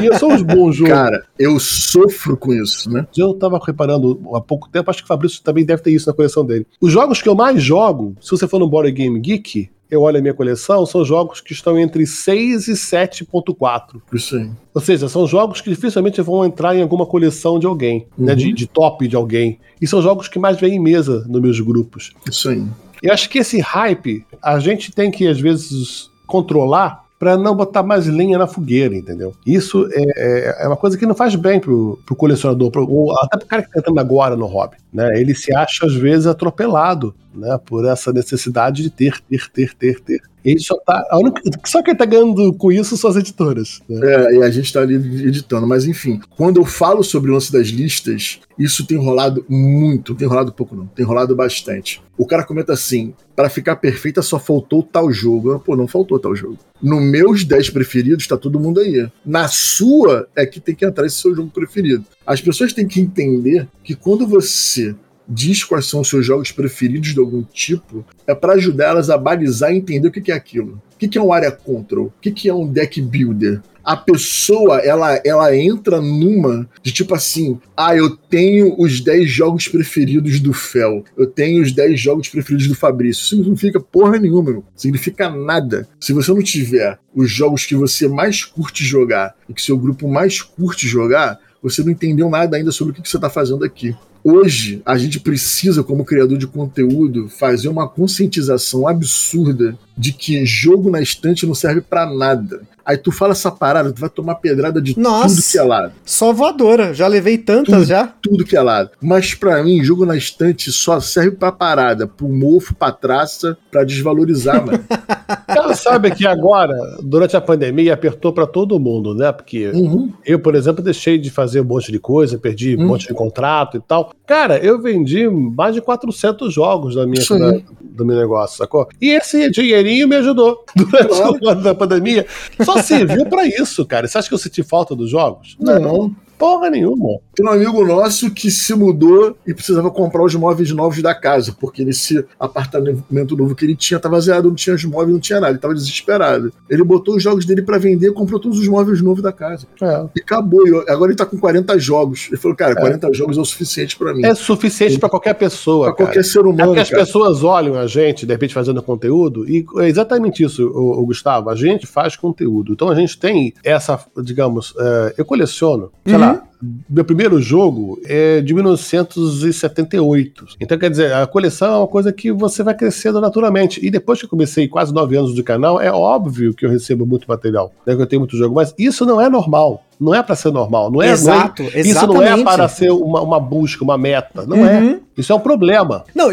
e eu sou um bom jogo. Cara, eu sofro com isso, né? Eu tava reparando há pouco tempo, acho que o Fabrício também deve ter isso na coleção dele. Os jogos que eu mais jogo, se você for no Board Game Geek, eu olho a minha coleção, são jogos que estão entre 6 e 7.4. Isso aí. Ou seja, são jogos que dificilmente vão entrar em alguma coleção de alguém, né, Uhum. de, de top de alguém. E são jogos que mais vêm em mesa nos meus grupos. Isso aí. Eu acho que esse hype a gente tem que, às vezes, controlar para não botar mais lenha na fogueira, entendeu? Isso é, é- é uma coisa que não faz bem pro, pro colecionador, pro, ou até pro cara que tá entrando agora no hobby, né? Ele se acha, às vezes, atropelado, né? Por essa necessidade de ter, ter, ter, ter, ter. Ele só tá. Única, só quem tá ganhando com isso são as editoras. Né? É, e a gente tá ali editando. Mas enfim, quando eu falo sobre o lance das listas, isso tem rolado muito. Tem rolado pouco, não. Tem rolado bastante. O cara comenta assim: para ficar perfeita só faltou tal jogo. Pô, não faltou tal jogo. No meus 10 preferidos, tá todo mundo aí. Na sua é que tem que entrar esse seu jogo preferido. As pessoas têm que entender que quando você diz quais são os seus jogos preferidos de algum tipo, é para ajudar elas a balizar e entender o que é aquilo. O que é um area control? O que que é um deck builder? A pessoa, ela, ela entra numa de tipo assim: ah, eu tenho os 10 jogos preferidos do Fel, eu tenho os 10 jogos preferidos do Fabrício. Isso não significa porra nenhuma, meu. Significa nada. Se você não tiver os jogos que você mais curte jogar e que seu grupo mais curte jogar, você não entendeu nada ainda sobre o que você está fazendo aqui. Hoje, a gente precisa, como criador de conteúdo, fazer uma conscientização absurda de que jogo na estante não serve pra nada. Aí tu fala essa parada, tu vai tomar pedrada de Nossa. tudo que é lado. Só voadora. Já levei tantas Tudo. já. Tudo que é lado. Mas pra mim, jogo na estante só serve pra parada, pro mofo, pra traça, pra desvalorizar, mano. Ela sabe que agora, durante a pandemia, apertou para todo mundo, né? Porque Uhum. eu, por exemplo, deixei de fazer um monte de coisa, perdi um Hum. monte de contrato e tal. Cara, eu vendi mais de 400 jogos da minha, da- do meu negócio, sacou? E esse dinheirinho me ajudou durante Claro. o ano da pandemia. Só serviu pra isso, cara. Você acha que eu senti falta dos jogos? Não, Porra nenhuma. Tem um amigo nosso que se mudou e precisava comprar os móveis novos da casa, porque nesse apartamento novo que ele tinha tava zerado, não tinha os móveis, não tinha nada, ele tava desesperado. Ele botou os jogos dele para vender, comprou todos os móveis novos da casa. É. E acabou. Agora ele tá com 40 jogos. Ele falou, cara, 40 é. jogos é o suficiente para mim. É suficiente para qualquer pessoa. Pra qualquer ser humano. É porque as pessoas olham a gente, de repente, fazendo conteúdo, e é exatamente isso, o, o Gustavo. A gente faz conteúdo. Então a gente tem essa, digamos, uh, eu coleciono, sei uhum. lá, mm-hmm. Meu primeiro jogo é de 1978. Então, quer dizer, a coleção é uma coisa que você vai crescendo naturalmente. E depois que eu comecei quase nove anos de canal, é óbvio que eu recebo muito material, né, que eu tenho muito jogo, mas isso não é normal. Não é para ser normal. Não é, Exato, não é, Isso não é para ser uma, uma busca, uma meta. Não é. uhum. é. Isso é um problema. Não,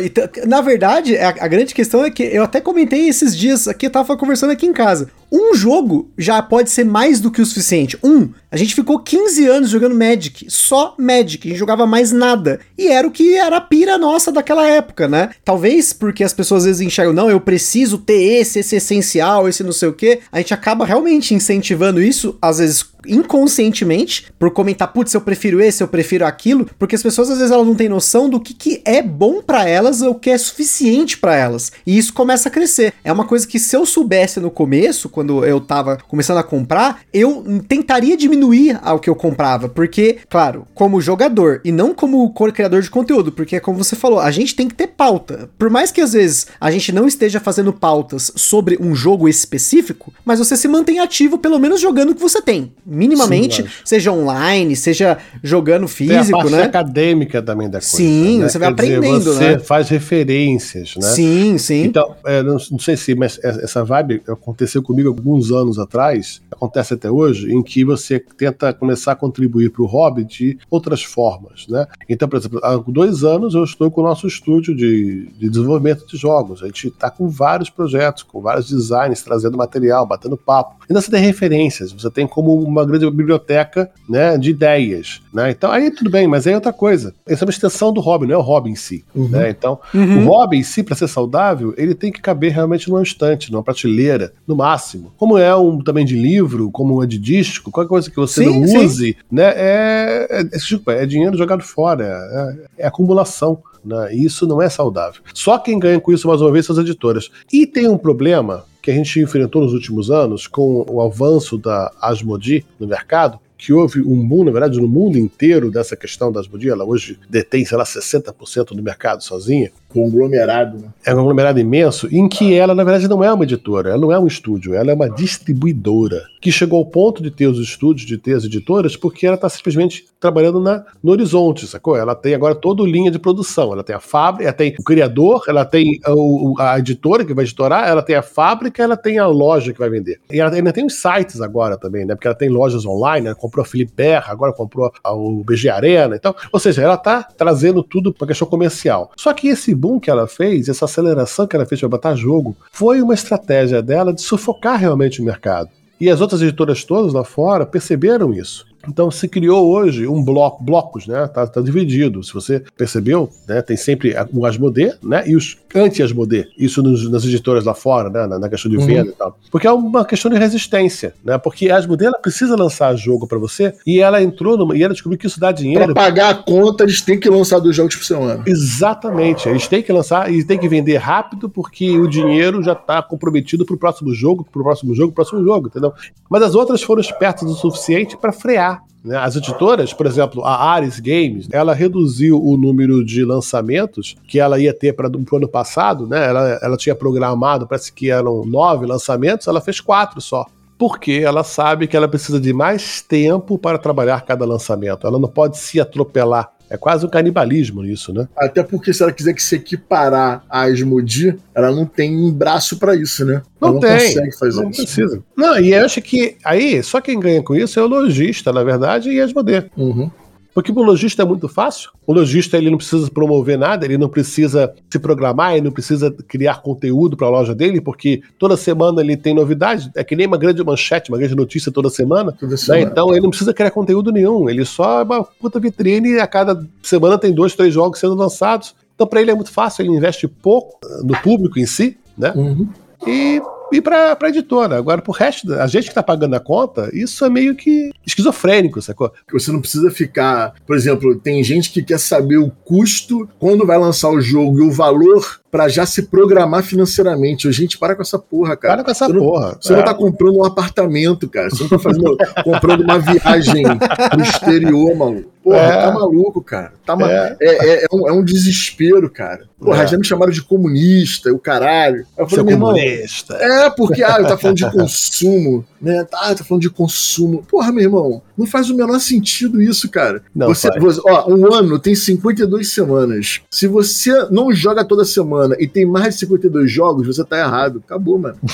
na verdade, a, a, grande questão é que eu até comentei esses dias aqui, eu tava conversando aqui em casa. Um jogo já pode ser mais do que o suficiente. Um, a gente ficou 15 anos jogando Magic, só Magic, a gente jogava mais nada. E era o que era a pira nossa daquela época, né? Talvez porque as pessoas às vezes enxergam, não, eu preciso ter esse, esse essencial, esse não sei o quê. A gente acaba realmente incentivando isso, às vezes inconscientemente, por comentar, putz, eu prefiro esse, eu prefiro aquilo, porque as pessoas às vezes elas não têm noção do que, que é bom para elas ou o que é suficiente para elas. E isso começa a crescer. É uma coisa que se eu soubesse no começo, quando eu tava começando a comprar, eu tentaria diminuir ao que eu comprava, porque, claro, como jogador e não como criador de conteúdo, porque como você falou, a gente tem que ter pauta. Por mais que às vezes a gente não esteja fazendo pautas sobre um jogo específico, mas você se mantém ativo pelo menos jogando o que você tem minimamente, Sim, seja online, seja jogando físico, Tem a parte né? acadêmica também da coisa. Sim, né? você vai Quer aprendendo, dizer, você né? faz referências, né? Sim, sim. Então, é, não, não, sei se, mas essa vibe aconteceu comigo alguns anos atrás, acontece até hoje, em que você tenta começar a contribuir para o hobby de outras formas, né? Então, por exemplo, há dois anos eu estou com o nosso estúdio de, de desenvolvimento de jogos. A gente está com vários projetos, com vários designs, trazendo material, batendo papo. Ainda você tem referências, você tem como uma grande biblioteca né, de ideias. Né? Então, aí tudo bem, mas aí é outra coisa. Essa é uma extensão do hobby, não é o hobby em si. Uhum. Né? Então, uhum. o hobby em si, para ser saudável, ele tem que caber realmente numa estante, numa prateleira, no máximo. Como é um também de livro, como é de disco, qualquer coisa que você sim, não sim. use, né? É, é, desculpa, é dinheiro jogado fora, é, é acumulação. Né? Isso não é saudável. Só quem ganha com isso, mais uma vez, são as editoras. E tem um problema que a gente enfrentou nos últimos anos com o avanço da Asmodi no mercado, que houve um boom, na verdade, no mundo inteiro dessa questão da Asmodi. Ela hoje detém, sei lá, 60% do mercado sozinha conglomerado. Né? É um conglomerado imenso, em que ela, na verdade, não é uma editora, ela não é um estúdio, ela é uma distribuidora, que chegou ao ponto de ter os estúdios, de ter as editoras, porque ela está simplesmente trabalhando na, no horizonte, sacou? Ela tem agora toda a linha de produção, ela tem a fábrica, ela tem o criador, ela tem a, a editora que vai editorar, ela tem a fábrica, ela tem a loja que vai vender. E ela ainda tem os sites agora também, né? Porque ela tem lojas online, ela comprou a Felipe Berra, agora comprou o BG Arena, então, ou seja, ela está trazendo tudo para a questão comercial. Só que esse boom que ela fez, essa aceleração que ela fez para botar jogo, foi uma estratégia dela de sufocar realmente o mercado. E as outras editoras todas lá fora perceberam isso. Então se criou hoje um bloco, blocos, né? Tá, tá dividido. Se você percebeu, né? Tem sempre o Asmodee, né? E os anti-Asmodee. Isso nos, nas editoras lá fora, né? Na, na questão de uhum. venda e tal. Porque é uma questão de resistência, né? Porque a Asmodee ela precisa lançar jogo para você e ela entrou numa, e ela descobriu que isso dá dinheiro. Para pagar a conta, eles têm que lançar dois jogos por semana. Exatamente. Eles têm que lançar e têm que vender rápido porque o dinheiro já está comprometido pro próximo jogo, pro próximo jogo, pro próximo jogo, entendeu? Mas as outras foram espertas o suficiente para frear né? As editoras, por exemplo, a Ares Games, ela reduziu o número de lançamentos que ela ia ter para o ano passado, né? Ela, ela tinha programado, parece que eram nove lançamentos, ela fez quatro só porque ela sabe que ela precisa de mais tempo para trabalhar cada lançamento. Ela não pode se atropelar é quase um canibalismo isso, né? Até porque se ela quiser que se equiparar a Asmodi, ela não tem um braço para isso, né? Não, ela não tem, consegue fazer não isso. Precisa. Não, e eu acho que aí só quem ganha com isso é o lojista, na verdade, e a Asmodee. Uhum. Porque o lojista é muito fácil. O lojista ele não precisa promover nada, ele não precisa se programar, ele não precisa criar conteúdo para a loja dele, porque toda semana ele tem novidade. É que nem uma grande manchete, uma grande notícia toda semana. Toda né? semana. Então ele não precisa criar conteúdo nenhum. Ele só é uma puta vitrine e a cada semana tem dois, três jogos sendo lançados. Então para ele é muito fácil, ele investe pouco no público em si, né? Uhum. E e pra, pra editora. Agora, pro resto, a gente que tá pagando a conta, isso é meio que esquizofrênico, sacou? Você não precisa ficar. Por exemplo, tem gente que quer saber o custo quando vai lançar o jogo e o valor para já se programar financeiramente. Gente, para com essa porra, cara. Para com essa você não, porra. Você É. não tá comprando um apartamento, cara. Você não tá fazendo, comprando uma viagem pro exterior, maluco. Porra, É. tá maluco, cara. Tá ma- É. é. É, é um, é um desespero, cara. Porra, É. já me chamaram de comunista, o caralho. Eu Seu falei, irmão, comunista. é, porque, ah, tá falando de consumo, né? Tá, tá falando de consumo. Porra, meu irmão, não faz o menor sentido isso, cara. Não você, você- ó, um ano tem 52 semanas. Se você não joga toda semana e tem mais de 52 jogos, você tá errado. Acabou, mano.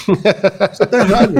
Você tá errado.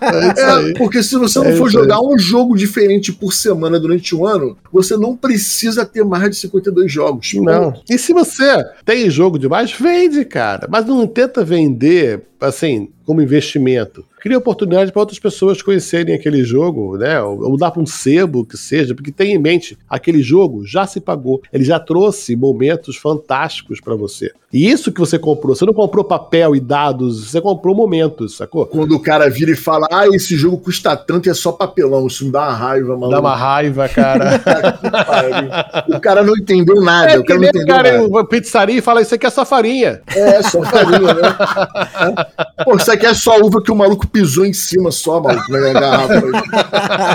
É. É, porque se você não É for jogar um jogo diferente por semana durante um ano, você não precisa ter mais de 52 jogos. Não. E se você tem jogo demais, vende, cara. Mas não tenta vender, assim, como investimento. Cria oportunidade para outras pessoas conhecerem aquele jogo, né? Ou, dar para um sebo que seja, porque tem em mente, aquele jogo já se pagou. Ele já trouxe momentos fantásticos para você. E isso que você comprou, você não comprou papel e dados, você comprou momentos, sacou? Quando o cara vira e fala, ah, esse jogo custa tanto e é só papelão, isso me dá uma raiva, maluco. Dá uma raiva, cara. O cara não entendeu nada, É o cara não entendeu cara nada. em uma pizzaria e fala, isso aqui é só farinha. É, só farinha, né? Pô, isso aqui é só uva que o maluco pisou em cima só, maluco, na garrafa.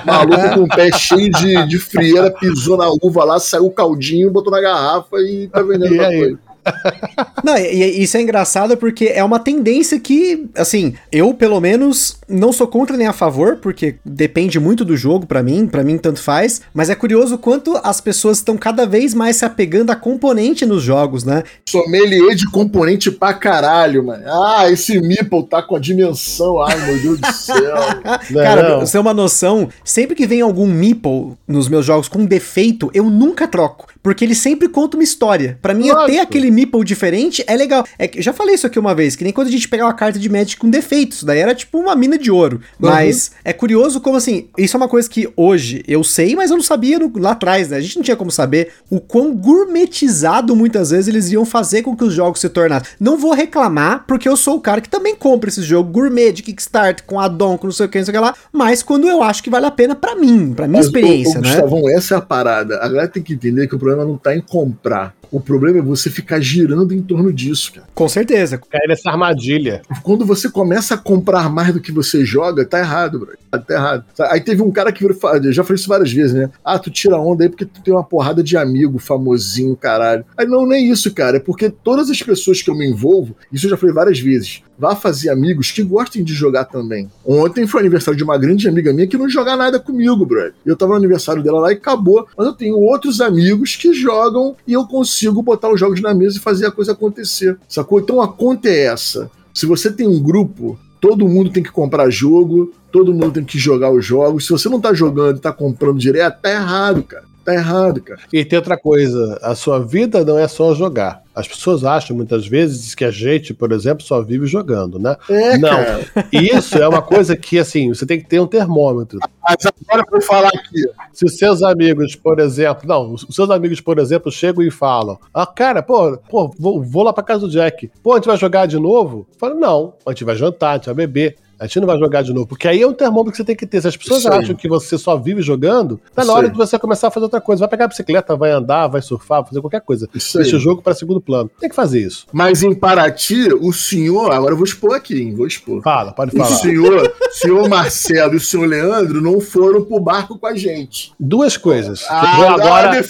maluco com o pé cheio de, de frieira, pisou na uva lá, saiu o caldinho, botou na garrafa e tá vendendo E pra aí? coisa. Não, e, e isso é engraçado porque é uma tendência que, assim, eu pelo menos não sou contra nem a favor, porque depende muito do jogo pra mim, pra mim tanto faz, mas é curioso o quanto as pessoas estão cada vez mais se apegando a componente nos jogos, né? Sommelier de componente pra caralho, mano. Ah, esse Meeple tá com a dimensão. Ai, meu Deus do céu. Não, Cara, não. pra você ter uma noção, sempre que vem algum meeple nos meus jogos com defeito, eu nunca troco. Porque ele sempre conta uma história. Pra mim, Lógico. aquele meeple diferente é legal. É que, eu já falei isso aqui uma vez, que nem quando a gente pegava uma carta de Magic com defeito. Isso daí era tipo uma mina de ouro. Mas é curioso como assim, isso é uma coisa que hoje eu sei, mas eu não sabia no- lá atrás, né? A gente não tinha como saber o quão gourmetizado muitas vezes eles iam fazer com que os jogos se tornassem. Não vou reclamar, porque eu sou o cara que também compra esse jogo gourmet de Kickstarter, com addon, com não sei o que, não sei o que lá, mas quando eu acho que vale a pena pra mim, pra minha Mas, experiência, ô, ô, né? Gustavão, essa é a parada. A galera tem que entender que o problema não tá em comprar. O problema é você ficar girando em torno disso, cara. Com certeza. Cair nessa armadilha. Quando você começa a comprar mais do que você joga, tá errado, bro. Tá errado. Aí teve um cara que virou, e eu já falei isso várias vezes, né? Ah, tu tira onda aí porque tu tem uma porrada de amigo famosinho, caralho. Aí não, nem isso, cara. É porque todas as pessoas que eu me envolvo, isso eu já falei várias vezes, vá fazer amigos que gostem de jogar também. Ontem foi aniversário de uma grande amiga minha que não joga nada comigo, bro. Eu tava no aniversário dela lá e acabou. Mas eu tenho outros amigos que jogam e eu consigo botar os jogos na mesa e fazer a coisa acontecer. Sacou? Então a conta é essa. Se você tem um grupo, todo mundo tem que comprar jogo, todo mundo tem que jogar os jogos. Se você não tá jogando e tá comprando direto, tá errado, cara. Tá errado, cara. E tem outra coisa, a sua vida não é só jogar. As pessoas acham muitas vezes que a gente, por exemplo, só vive jogando, né? É, Não. cara. E isso é uma coisa que, assim, você tem que ter um termômetro. Mas agora eu vou falar aqui. Se os seus amigos, por exemplo, não, os seus amigos, por exemplo, chegam e falam: Ah, cara, pô, pô vou, vou lá pra casa do Jack. Pô, a gente vai jogar de novo? Fala, não, a gente vai jantar, a gente vai beber. A gente não vai jogar de novo, porque aí é um termômetro que você tem que ter. Se as pessoas aí. acham que você só vive jogando, tá na hora de você começar a fazer outra coisa. Vai pegar a bicicleta, vai andar, vai surfar, vai fazer qualquer coisa. Aí. Deixa o jogo para segundo plano. Tem que fazer isso. Mas em Paraty, o senhor. Agora eu vou expor aqui, hein? Vou expor. Fala, pode O falar. senhor, senhor Marcelo e o senhor Leandro não foram pro barco com a gente. Duas coisas. Ah, agora. agora,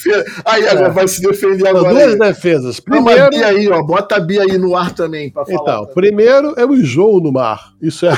Aí, agora É. vai se defender agora. duas aí. defesas. Não, Primeiro, Bia aí, ó. Bota a Bia aí no ar também pra falar. então, primeiro é o enjoo no mar. Isso é.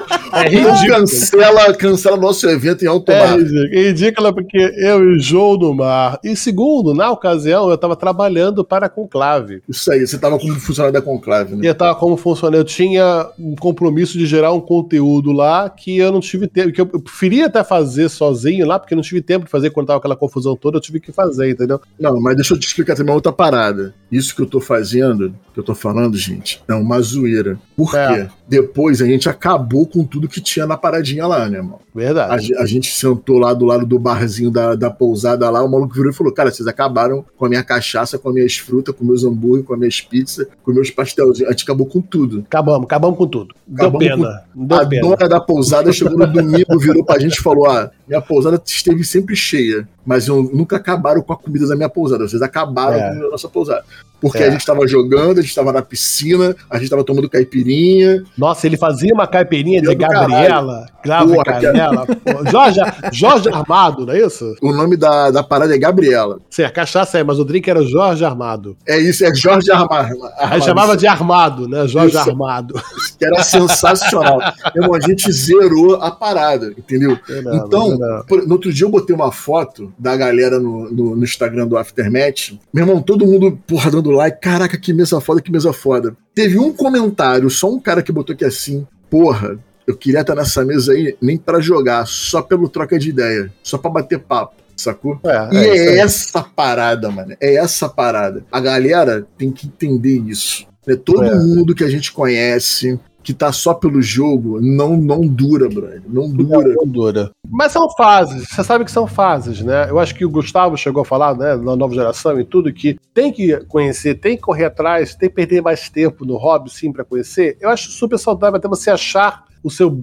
é ridículo. cancela, cancela nosso evento em alto É ridículo. ridículo porque eu enjoo no mar. E segundo, na ocasião, eu estava trabalhando para a Conclave. Isso aí, você tava como funcionário da Conclave, E né? eu tava como funcionário, eu tinha um compromisso de gerar um conteúdo lá que eu não tive tempo, que eu eu preferia até fazer sozinho lá, porque eu não tive tempo de fazer quando tava aquela confusão toda, eu tive que fazer, entendeu? Não, mas deixa eu te explicar também uma outra parada. Isso que eu tô fazendo, que eu tô falando, gente, é uma zoeira. Por É. quê? Depois a gente acabou com tudo que tinha na paradinha lá, né, irmão? Verdade. A, a gente sentou lá do lado do barzinho da, da pousada lá, o maluco virou e falou: Cara, vocês acabaram com a minha cachaça, com as minhas frutas, com meus hambúrguer, com as minhas pizzas, com meus pastelzinhos. A gente acabou com tudo. Acabamos, acabamos com tudo. Deu Acabamos pena. com- Deu a pena. dona da pousada chegou no domingo, virou pra gente e falou: Ah, minha pousada esteve sempre cheia, mas eu, nunca acabaram com a comida da minha pousada. Vocês acabaram É. com a nossa pousada. Porque É. a gente tava jogando, a gente tava na piscina, a gente tava tomando caipirinha. Nossa, ele fazia uma caipirinha de Gabriela, Grave Porra, Pô. Jorge, Jorge Armado, não é isso? O nome da, da parada é Gabriela. Sim, a cachaça é, mas o drink era Jorge Armado. É isso, é Jorge Armar. Aí chamava de Armado, né? Jorge Isso. Armado. que era sensacional. Meu irmão, a gente zerou a parada, entendeu? Não, então, não. por- no outro dia eu botei uma foto da galera no, no, no Instagram do Aftermatch. Meu irmão, todo mundo, porra, dando like. Caraca, que mesa foda, que mesa foda. Teve um comentário, só um cara que botou aqui assim, porra. Eu queria estar nessa mesa aí nem pra jogar, só pelo troca de ideia, só pra bater papo, sacou? É, E é é, essa parada, mano. É essa parada. A galera tem que entender isso. né? Todo É. mundo que a gente conhece, que tá só pelo jogo, não, não dura, brother. Não dura. Não dura. Mas são fases, você sabe que são fases, né? Eu acho que o Gustavo chegou a falar, né, na nova geração e tudo, que tem que conhecer, tem que correr atrás, tem que perder mais tempo no hobby, sim, pra conhecer. Eu acho super saudável até você achar o seu,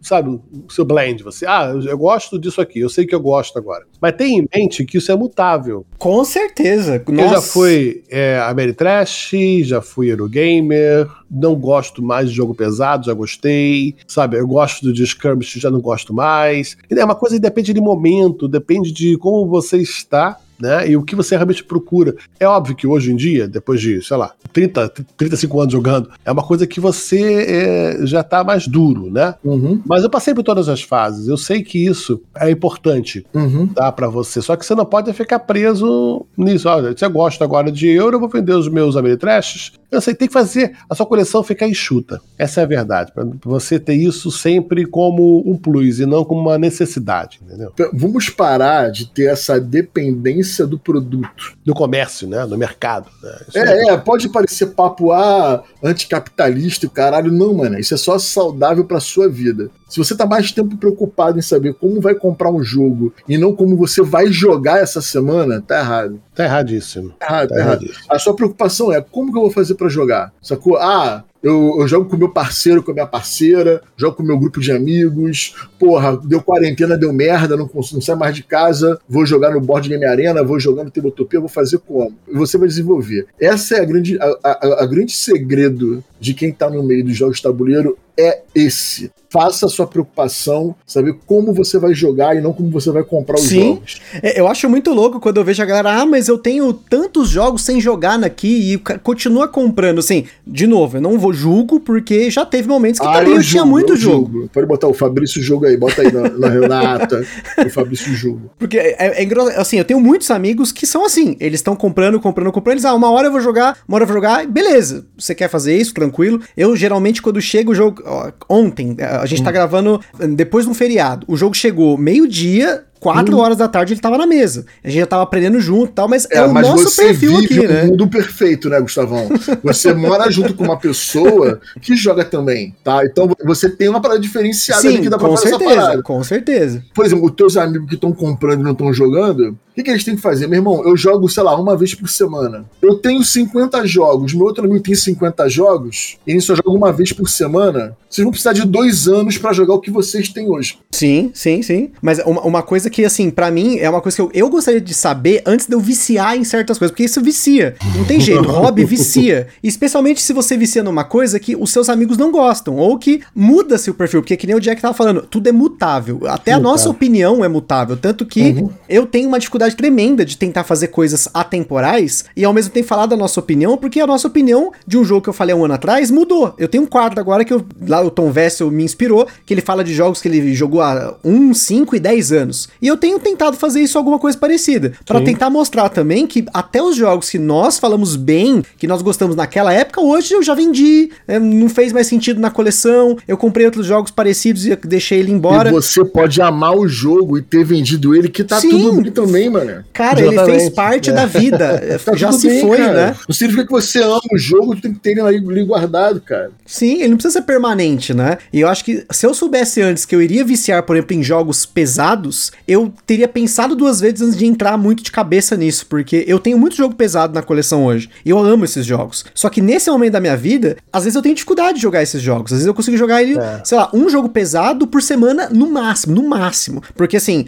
sabe, o seu blend. Você, ah, eu- gosto disso aqui, eu sei que eu gosto agora. Mas tenha em mente que isso é mutável. Com certeza. Eu já fui é, Ameritrash, já fui Eurogamer, não gosto mais de jogo pesado, já gostei, sabe? Eu gosto de skirmish, já não gosto mais. É uma coisa que depende de momento, depende de como você está, né? E o que você realmente procura. É óbvio que hoje em dia, depois de, sei lá, 30, 35 anos jogando, é uma coisa que você é, já tá mais duro, né? Uhum, Mas eu passei por todas as fases, eu sei que isso é importante uhum. dá pra você. Só que você não pode ficar preso nisso. Olha, você gosta agora de euro, eu vou vender os meus Ameritrashes. Eu sei, tem que fazer a sua coleção ficar enxuta. Essa é a verdade. Pra você ter isso sempre como um plus e não como uma necessidade, entendeu? P- Vamos parar de ter essa dependência do produto. Do comércio, né? Do mercado. Né? Aí. É, é, pode parecer papo ah, anticapitalista o caralho. Não, mano. Isso é só saudável pra sua vida. Se você tá mais tempo preocupado em saber como vai comprar um jogo e não como você vai jogar essa semana, tá errado. Tá erradíssimo. Tá errado, Tá tá errado. A sua preocupação é como que eu vou fazer pra jogar? Sacou? Ah, eu, eu jogo com meu parceiro, com a minha parceira, jogo com meu grupo de amigos. Porra, deu quarentena, deu merda, não, não saio mais de casa, vou jogar no Board Game Arena, vou jogar no Tabletopia, vou fazer como? E você vai desenvolver. Essa é a grande, a, a- a grande segredo de quem tá no meio dos jogos de tabuleiro é esse. Faça a sua preocupação, saber como você vai jogar e não como você vai comprar os Sim. jogos. É, Eu acho muito louco quando eu vejo a galera, ah, mas eu tenho tantos jogos sem jogar aqui e continua comprando. Assim, de novo, eu não vou julgo porque já teve momentos que também eu, tinha julgo, muito eu jogo. julgo. Pode botar o Fabrício Jogo aí, bota aí na, na Renata, o Fabrício Jogo. Porque é, é engra- assim, eu tenho muitos amigos que são assim, eles estão comprando, comprando, comprando, eles, ah, uma hora eu vou jogar, uma hora eu vou jogar, beleza, você quer fazer isso, tranquilo. Eu, geralmente, quando chega o jogo, ontem, a gente tá gravando depois de um feriado, o jogo chegou meio-dia, quatro horas da tarde ele tava na mesa. A gente já tava aprendendo junto e tal, mas é, o mas nosso perfil vive aqui, um né? mundo perfeito, né, Gustavão? Você mora junto com uma pessoa que joga também, tá? Então você tem uma parada diferenciada ali Sim, que dá pra com fazer essa certeza, parada. com certeza. Por exemplo, os teus amigos que estão comprando e não estão jogando, o que, que eles têm que fazer? Meu irmão, eu jogo, sei lá, uma vez por semana. Eu tenho 50 jogos, meu outro amigo tem 50 jogos, e ele só joga uma vez por semana. Vocês vão precisar de dois anos pra jogar o que vocês têm hoje. Sim, sim, sim. Mas uma, uma coisa que, assim, pra mim, é uma coisa que eu, eu gostaria de saber antes de eu viciar em certas coisas, porque isso vicia. Não tem jeito, hobby vicia. Especialmente se você vicia numa coisa que os seus amigos não gostam, ou que muda seu perfil, porque que nem o Jack tava falando, tudo é mutável. Até a nossa opinião é mutável. Tanto que eu tenho uma dificuldade tremenda de tentar fazer coisas atemporais e ao mesmo tempo falar da nossa opinião, porque a nossa opinião de um jogo que eu falei há um ano atrás mudou. Eu tenho um quadro agora que eu, lá o Tom Vessel me inspirou, que ele fala de jogos que ele jogou há 1, 5 e 10 anos. E eu tenho tentado fazer isso alguma coisa parecida, para tentar mostrar também que até os jogos que nós falamos bem, que nós gostamos naquela época, hoje eu já vendi, é, não fez mais sentido na coleção, eu comprei outros jogos parecidos e deixei ele embora. E você pode amar o jogo e ter vendido ele, que tá Sim. tudo bem também, mano. Cara, Exatamente. ele fez parte é. da vida, tá já se bem, foi, cara. né? Não significa que você ama o jogo, tu tem que ter ele ali guardado, cara. Sim, ele não precisa ser permanente, né? E eu acho que se eu soubesse antes que eu iria viciar, por exemplo, em jogos pesados, eu teria pensado duas vezes antes de entrar muito de cabeça nisso, porque eu tenho muito jogo pesado na coleção hoje. E eu amo esses jogos. Só que nesse momento da minha vida, às vezes eu tenho dificuldade de jogar esses jogos. Às vezes eu consigo jogar ele, é. sei lá, um jogo pesado por semana no máximo, no máximo. Porque assim,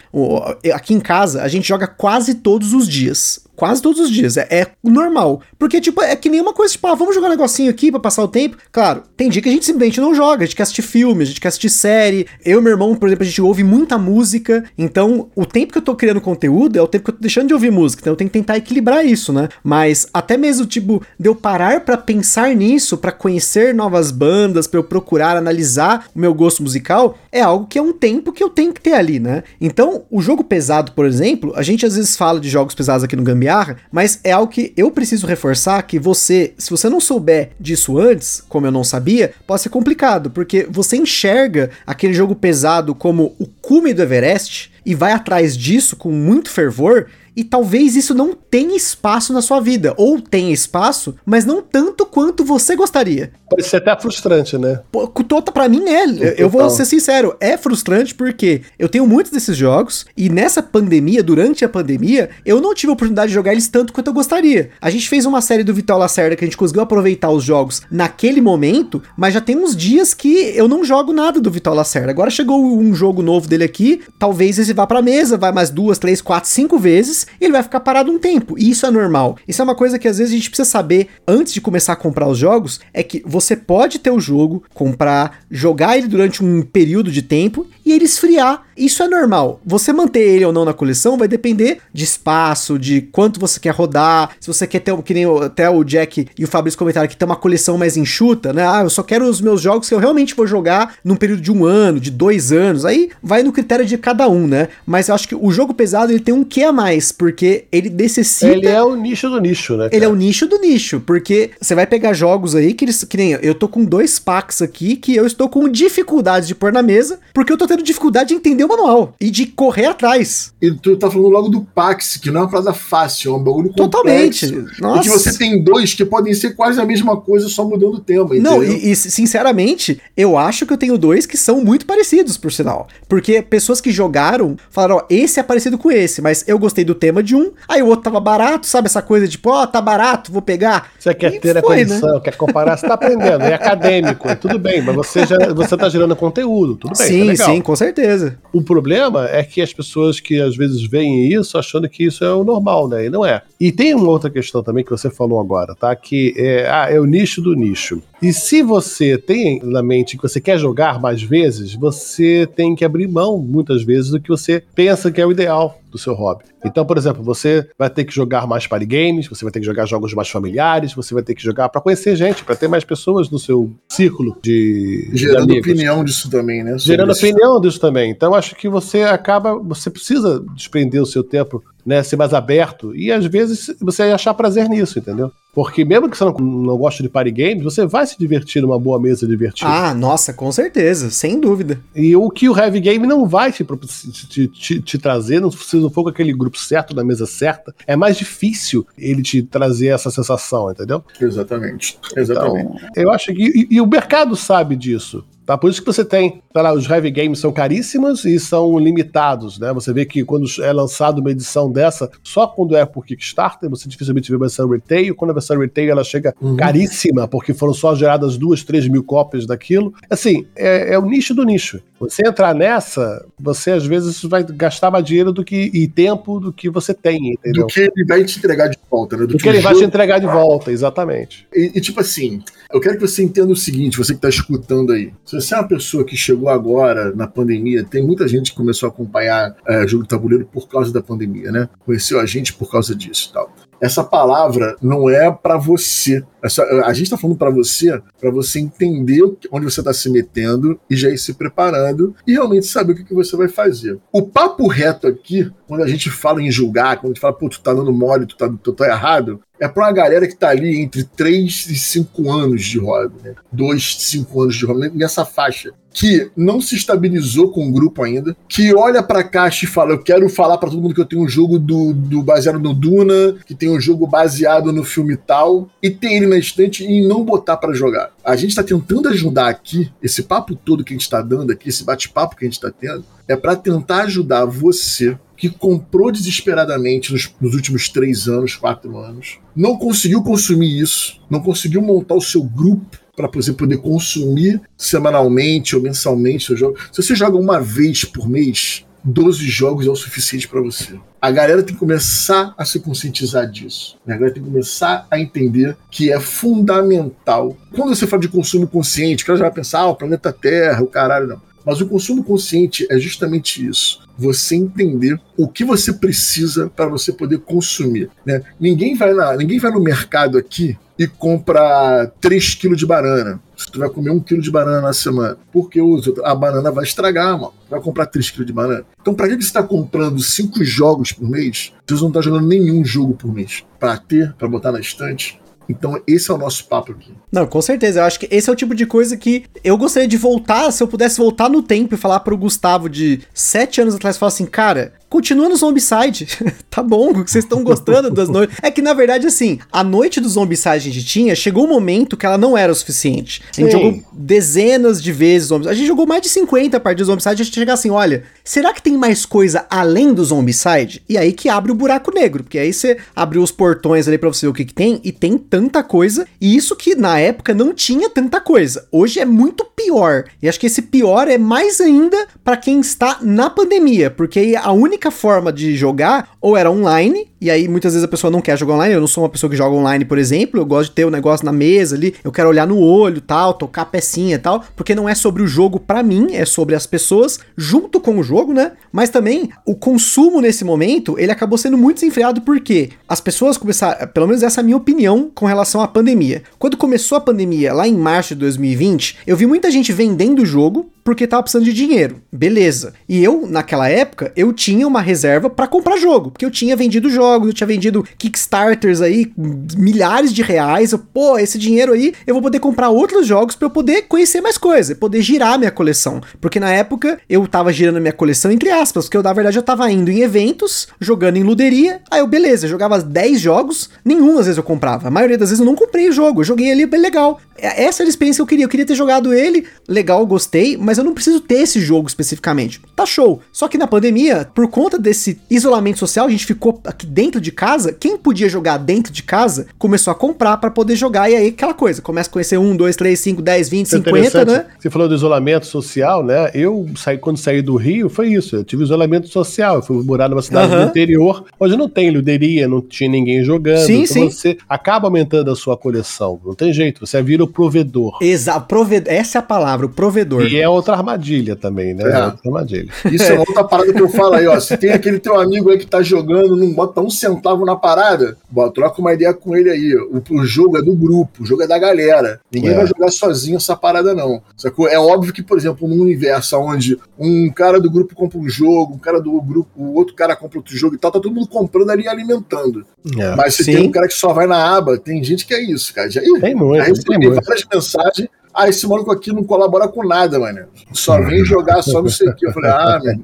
aqui em casa a gente joga quase todos os dias. Quase todos os dias. É, é, normal. Porque, tipo, é que nenhuma coisa, tipo, ah, vamos jogar um negocinho aqui pra passar o tempo. Claro, tem dia que a gente simplesmente não joga. A gente quer assistir filme, a gente quer assistir série. Eu e meu irmão, por exemplo, a gente ouve muita música. Então, o tempo que eu tô criando conteúdo é o tempo que eu tô deixando de ouvir música. Então, eu tenho que tentar equilibrar isso, né? Mas, até mesmo, tipo, de eu parar para pensar nisso, para conhecer novas bandas, para eu procurar, analisar o meu gosto musical, é algo que é um tempo que eu tenho que ter ali, né? Então, o jogo pesado, por exemplo, a gente às vezes fala de jogos pesados aqui no Gambia gambiarra, mas é algo que eu preciso reforçar que você, se você não souber disso antes, como eu não sabia, pode ser complicado, porque você enxerga aquele jogo pesado como o cume do Everest e vai atrás disso com muito fervor, e talvez isso não tenha espaço na sua vida, ou tenha espaço, mas não tanto quanto você gostaria. Pode ser até frustrante, né? Tota, pra mim é. Total. Eu vou ser sincero, é frustrante porque eu tenho muitos desses jogos e nessa pandemia, durante a pandemia, eu não tive a oportunidade de jogar eles tanto quanto eu gostaria. A gente fez uma série do Vital Lacerda que a gente conseguiu aproveitar os jogos naquele momento, mas já tem uns dias que eu não jogo nada do Vital Lacerda. Agora chegou um jogo novo dele aqui, talvez esse vá pra mesa, vai mais duas, três, quatro, cinco vezes ele vai ficar parado um tempo. E isso é normal. Isso é uma coisa que às vezes a gente precisa saber antes de começar a comprar os jogos, é que você pode ter o jogo, comprar, jogar ele durante um período de tempo e ele esfriar. Isso é normal. Você manter ele ou não na coleção vai depender de espaço, de quanto você quer rodar, se você quer ter, que nem até o Jack e o Fabrício comentaram que tem uma coleção mais enxuta, né? Ah, eu só quero os meus jogos que eu realmente vou jogar num período de um ano, de dois anos. Aí vai no critério de cada um, né? Mas eu acho que o jogo pesado ele tem um que a mais, porque ele necessita. Ele é o nicho do nicho, né? Cara? Ele é o nicho do nicho, porque você vai pegar jogos aí que eles. Que nem eu tô com dois packs aqui que eu estou com dificuldade de pôr na mesa, porque eu tô tendo dificuldade de entender o manual e de correr atrás. E tu tá falando logo do Pax, que não é uma parada fácil, é um bagulho Totalmente. complexo. Nossa. Porque você tem dois que podem ser quase a mesma coisa, só mudando o tema. Não, e, e, sinceramente, eu acho que eu tenho dois que são muito parecidos, por sinal. Porque pessoas que jogaram falaram, ó, esse é parecido com esse, mas eu gostei do tema de um, aí o outro tava barato, sabe essa coisa de, tipo, ó, oh, tá barato, vou pegar. Você quer e ter foi, a condição, né? quer comparar, você tá aprendendo, é acadêmico, tudo bem, mas você já você tá gerando conteúdo, tudo bem. Sim, tá sim, com certeza. O problema é que as pessoas que às vezes veem isso achando que isso é o normal, né? E não é. E tem uma outra questão também que você falou agora, tá? Que é, ah, é o nicho do nicho. E se você tem na mente que você quer jogar mais vezes, você tem que abrir mão, muitas vezes, do que você pensa que é o ideal do seu hobby. Então, por exemplo, você vai ter que jogar mais party games, você vai ter que jogar jogos mais familiares, você vai ter que jogar para conhecer gente, para ter mais pessoas no seu círculo de. Gerando de opinião disso também, né? Gerando isso. opinião disso também. Então, acho que você acaba. Você precisa desprender o seu tempo né, ser mais aberto e às vezes você achar prazer nisso, entendeu? Porque mesmo que você não, não goste de party games, você vai se divertir numa boa mesa divertida. Ah, nossa, com certeza, sem dúvida. E o que o heavy game não vai te, te, te, te trazer, não, se não for com aquele grupo certo, na mesa certa, é mais difícil ele te trazer essa sensação, entendeu? Exatamente. Exatamente. Então, eu acho que. E, e o mercado sabe disso. Tá? Por isso que você tem, tá lá, os heavy games são caríssimos e são limitados, né? Você vê que quando é lançado uma edição dessa, só quando é por Kickstarter, você dificilmente vê uma versão retail. Quando a versão retail ela chega uhum. caríssima, porque foram só geradas duas, três mil cópias daquilo. Assim, é, é o nicho do nicho. Você entrar nessa, você às vezes vai gastar mais dinheiro do que, e tempo do que você tem, entendeu? Do que ele vai te entregar de volta, né? Do, do que, que ele vai te entregar de volta, exatamente. E, e, tipo assim, eu quero que você entenda o seguinte, você que está escutando aí. Se você é uma pessoa que chegou agora na pandemia, tem muita gente que começou a acompanhar é, jogo de tabuleiro por causa da pandemia, né? Conheceu a gente por causa disso e tal. Essa palavra não é para você. Essa, a gente tá falando para você, para você entender onde você tá se metendo e já ir se preparando e realmente saber o que, que você vai fazer. O papo reto aqui, quando a gente fala em julgar, quando a gente fala, pô, tu tá dando mole, tu tá, tu tá errado, é pra uma galera que tá ali entre 3 e 5 anos de hobby, né? 2, 5 anos de hobby, nessa faixa. Que não se estabilizou com o grupo ainda, que olha pra caixa e fala: Eu quero falar para todo mundo que eu tenho um jogo do, do baseado no Duna, que tem um jogo baseado no filme tal, e tem ele na estante e não botar para jogar. A gente tá tentando ajudar aqui, esse papo todo que a gente tá dando aqui, esse bate-papo que a gente tá tendo, é para tentar ajudar você que comprou desesperadamente nos, nos, últimos três anos, quatro anos, não conseguiu consumir isso, não conseguiu montar o seu grupo para você poder consumir semanalmente ou mensalmente seu jogo. Se você joga uma vez por mês, 12 jogos é o suficiente para você. A galera tem que começar a se conscientizar disso. Né? A galera tem que começar a entender que é fundamental. Quando você fala de consumo consciente, o cara já vai pensar, ah, o planeta Terra, o caralho, não. Mas o consumo consciente é justamente isso. Você entender o que você precisa para você poder consumir. Né? Ninguém, vai na, ninguém vai no mercado aqui e compra 3 kg de banana. Se tu vai comer 1 kg de banana na semana, porque a banana vai estragar, mano. Vai comprar 3 kg de banana. Então, para que você está comprando 5 jogos por mês, você não está jogando nenhum jogo por mês? Para ter, para botar na estante? Então, esse é o nosso papo aqui. Não, com certeza. Eu acho que esse é o tipo de coisa que eu gostaria de voltar, se eu pudesse voltar no tempo e falar pro Gustavo de sete anos atrás, falar assim, cara, Continua no Zombicide. tá bom, vocês estão gostando das noites. É que, na verdade, assim, a noite do Zombicide a gente tinha, chegou um momento que ela não era o suficiente. A gente Sim. jogou dezenas de vezes Zombicide. A gente jogou mais de 50 partidas do Zombicide. A gente chega assim, olha, será que tem mais coisa além do Zombicide? E aí que abre o buraco negro, porque aí você abriu os portões ali pra você ver o que, que tem, e tem tanta coisa. E isso que na época não tinha tanta coisa. Hoje é muito pior. E acho que esse pior é mais ainda para quem está na pandemia, porque a única única forma de jogar ou era online, e aí muitas vezes a pessoa não quer jogar online. Eu não sou uma pessoa que joga online, por exemplo. Eu gosto de ter o um negócio na mesa ali, eu quero olhar no olho, tal, tocar a pecinha e tal, porque não é sobre o jogo para mim, é sobre as pessoas junto com o jogo, né? Mas também o consumo nesse momento, ele acabou sendo muito desenfreado porque as pessoas começaram, pelo menos essa é a minha opinião com relação à pandemia. Quando começou a pandemia lá em março de 2020, eu vi muita gente vendendo o jogo porque tava precisando de dinheiro. Beleza. E eu, naquela época, eu tinha uma reserva para comprar jogo, porque eu tinha vendido jogos, eu tinha vendido Kickstarters aí, milhares de reais. Eu, pô, esse dinheiro aí eu vou poder comprar outros jogos para eu poder conhecer mais coisas, poder girar minha coleção. Porque na época eu tava girando minha coleção entre aspas, porque eu na verdade eu tava indo em eventos, jogando em luderia. Aí eu, beleza, eu jogava 10 jogos, nenhum às vezes eu comprava. A maioria das vezes eu não comprei o jogo, eu joguei ali, legal. É, essa era a experiência que eu queria. Eu queria ter jogado ele, legal, gostei, mas eu não preciso ter esse jogo especificamente. Tá show. Só que na pandemia, por conta desse isolamento social, a gente ficou aqui dentro de casa. Quem podia jogar dentro de casa começou a comprar para poder jogar. E aí aquela coisa, começa a conhecer um, dois, três, cinco, dez, vinte, é cinquenta, né? Você falou do isolamento social, né? Eu saí quando saí do Rio, foi isso. Eu tive isolamento social. Eu fui morar numa cidade uhum. do interior, onde não tem luderia, não tinha ninguém jogando. Sim, então sim. você acaba aumentando a sua coleção. Não tem jeito. Você vira o provedor. Exato, provedor. Essa é a palavra, o provedor. E é outra armadilha também, né? É. outra armadilha. Isso é outra parada que eu falo aí, ó. Se tem aquele teu amigo aí que tá jogando, não bota um centavo na parada, bota, troca uma ideia com ele aí. O, o jogo é do grupo, o jogo é da galera. Ninguém é. vai jogar sozinho essa parada, não. Sacou? É óbvio que, por exemplo, num universo onde um cara do grupo compra um jogo, um cara do grupo, o outro cara compra outro jogo e tal, tá todo mundo comprando ali e alimentando. É. Mas se Sim. tem um cara que só vai na aba, tem gente que é isso, cara. Já, tem muito. Aí tem muito. várias mensagens ah, esse maluco aqui não colabora com nada, mano. Só vem jogar só não sei o que. Eu falei, ah, meu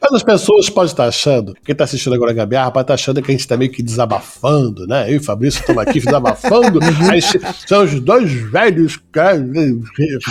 Mas as pessoas podem estar achando, quem está assistindo agora a Gabiarra pode estar achando que a gente está meio que desabafando, né? Eu e o Fabrício estamos aqui desabafando. são os dois velhos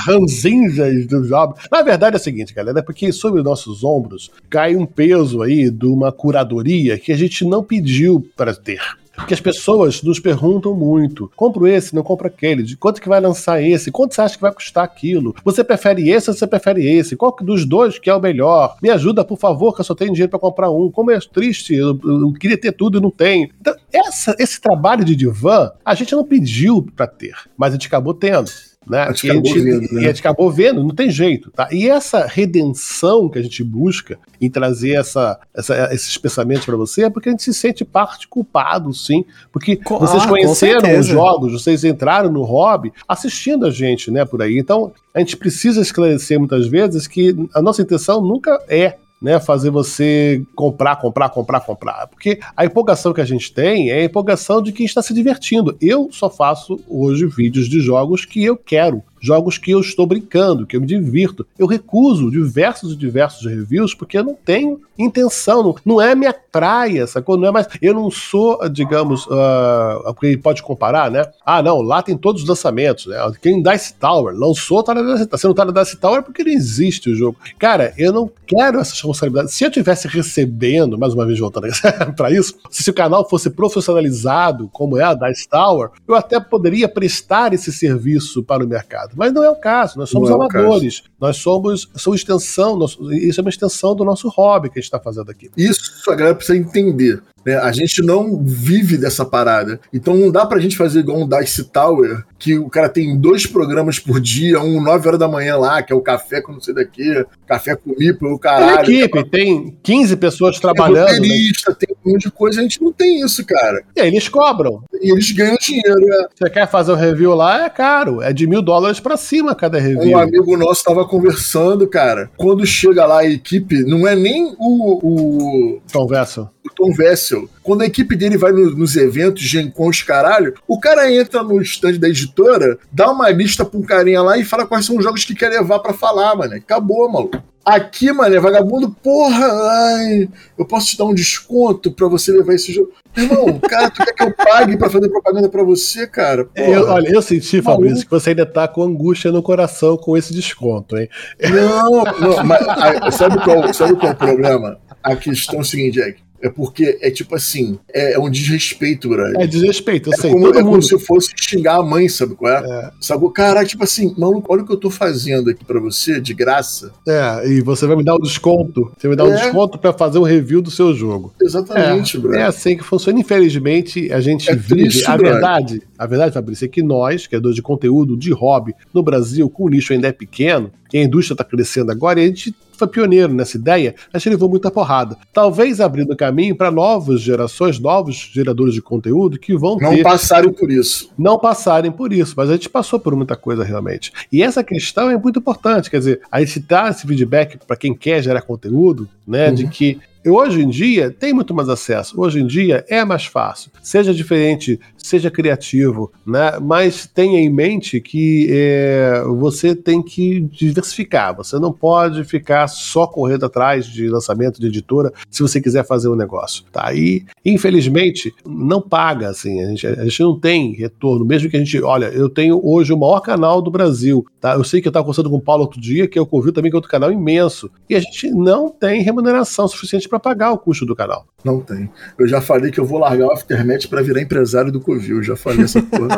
ranzinhas do job. Na verdade é o seguinte, galera, é porque sobre nossos ombros cai um peso aí de uma curadoria que a gente não pediu para ter. Porque as pessoas nos perguntam muito: compro esse, não compro aquele? De quanto que vai lançar esse? Quanto você acha que vai custar aquilo? Você prefere esse ou você prefere esse? Qual dos dois que é o melhor? Me ajuda, por favor, que eu só tenho dinheiro para comprar um. Como é triste, eu, eu, queria ter tudo e não tenho. Então, essa, esse trabalho de divã, a gente não pediu para ter, mas a gente acabou tendo. Né? A gente E a acabou gente, vendo, né? e a gente acabou vendo, não tem jeito, tá? E essa redenção que a gente busca em trazer essa, essa- esses pensamentos para você é porque a gente se sente parte culpado, sim. Porque Co- vocês ah, com conheceram os jogos, vocês entraram no hobby assistindo a gente, né, por aí. Então, a gente precisa esclarecer muitas vezes que a nossa intenção nunca é né, fazer você comprar, comprar, comprar, comprar. Porque a empolgação que a gente tem é a empolgação de quem está se divertindo. Eu só faço hoje vídeos de jogos que eu quero. Jogos que eu estou brincando, que eu me divirto. Eu recuso diversos e diversos reviews porque eu não tenho intenção, não, não é minha praia, sacou? Não é mais. Eu não sou, digamos, ah, porque pode comparar, né? Ah, não, lá tem todos os lançamentos, né? Quem Dice Tower lançou, tá na Dice Tower. Se não tá na Dice Tower é porque não existe o jogo. Cara, eu não quero essas responsabilidades. Se eu tivesse recebendo, mais uma vez voltando para isso, se o canal fosse profissionalizado, como é a Dice Tower, eu até poderia prestar esse serviço para o mercado. Mas não é o caso, nós somos Não é amadores. Nós somos, somos extensão, nós- isso é uma extensão do nosso hobby que a gente está fazendo aqui. Isso a galera precisa entender. né? A gente não vive dessa parada. Então não dá pra gente fazer igual um Dice Tower, que o cara tem dois programas por dia, um 9 horas da manhã lá, que é o café com não sei daqui, café com mipo, o Tem caralho. equipe, tem 15 pessoas Tem trabalhando, né? roteirista, tem monte de coisa, a gente não tem isso, cara. e aí eles cobram. E eles ganham dinheiro. né? Você quer fazer um review lá, é caro, é de mil dólares pra cima cada review. Um amigo nosso tava conversando, cara. Quando chega lá a equipe, não é nem o, o, Tom Vessel. o Tom Vessel. Quando a equipe dele vai no- nos eventos, Gen Con, os caralho, o cara entra no stand da editora, dá uma lista pra um carinha lá e fala quais são os jogos que quer levar pra falar, mano. Acabou, maluco. Aqui, mano, é vagabundo, porra, ai, eu posso te dar um desconto pra você levar esse jogo. Irmão, cara, tu quer que eu pague pra fazer propaganda pra você, cara? Eu, olha, eu senti, Fabrício, que você ainda tá com angústia no coração com esse desconto, hein? Não, não, mas sabe, qual, sabe qual é o problema? A questão é o seguinte, Jack. É porque é tipo assim, é, é um desrespeito, brother. É desrespeito, eu É sei. como, é como mundo. se fosse xingar a mãe, sabe qual é? Sabe? Caraca, tipo assim, maluco, olha o que eu tô fazendo aqui pra você, de graça. É, e você vai me dar um desconto. Você vai me dar um É. desconto pra fazer um review do seu jogo. Exatamente, é, bro. é assim que funciona. Infelizmente, a gente É vive. triste, a brother. verdade, a verdade, Fabrício, é que nós, criadores de conteúdo de hobby no Brasil, com o nicho ainda é pequeno, e a indústria está crescendo agora, e a gente foi pioneiro nessa ideia, a gente levou muita porrada. Talvez abrindo caminho para novas gerações, novos geradores de conteúdo que vão Não ter passarem por isso. não passarem por isso, mas a gente passou por muita coisa realmente. E essa questão é muito importante, quer dizer, a gente dá esse feedback para quem quer gerar conteúdo, né, de Uhum. que hoje em dia tem muito mais acesso, hoje em dia é mais fácil, seja diferente, seja criativo, né, mas tenha em mente que é, você tem que diversificar, você não pode ficar só correndo atrás de lançamento de editora se você quiser fazer um negócio, tá? E infelizmente não paga, assim, a gente, a gente não tem retorno, mesmo que a gente, olha, eu tenho hoje o maior canal do Brasil, tá? Eu sei que eu estava conversando com o Paulo outro dia, que é o Covil também, que é outro canal imenso, e a gente não tem remuneração suficiente para pagar o custo do canal. Não tem. Eu já falei que eu vou largar o Aftermath pra virar empresário do Covil. Já falei essa porra.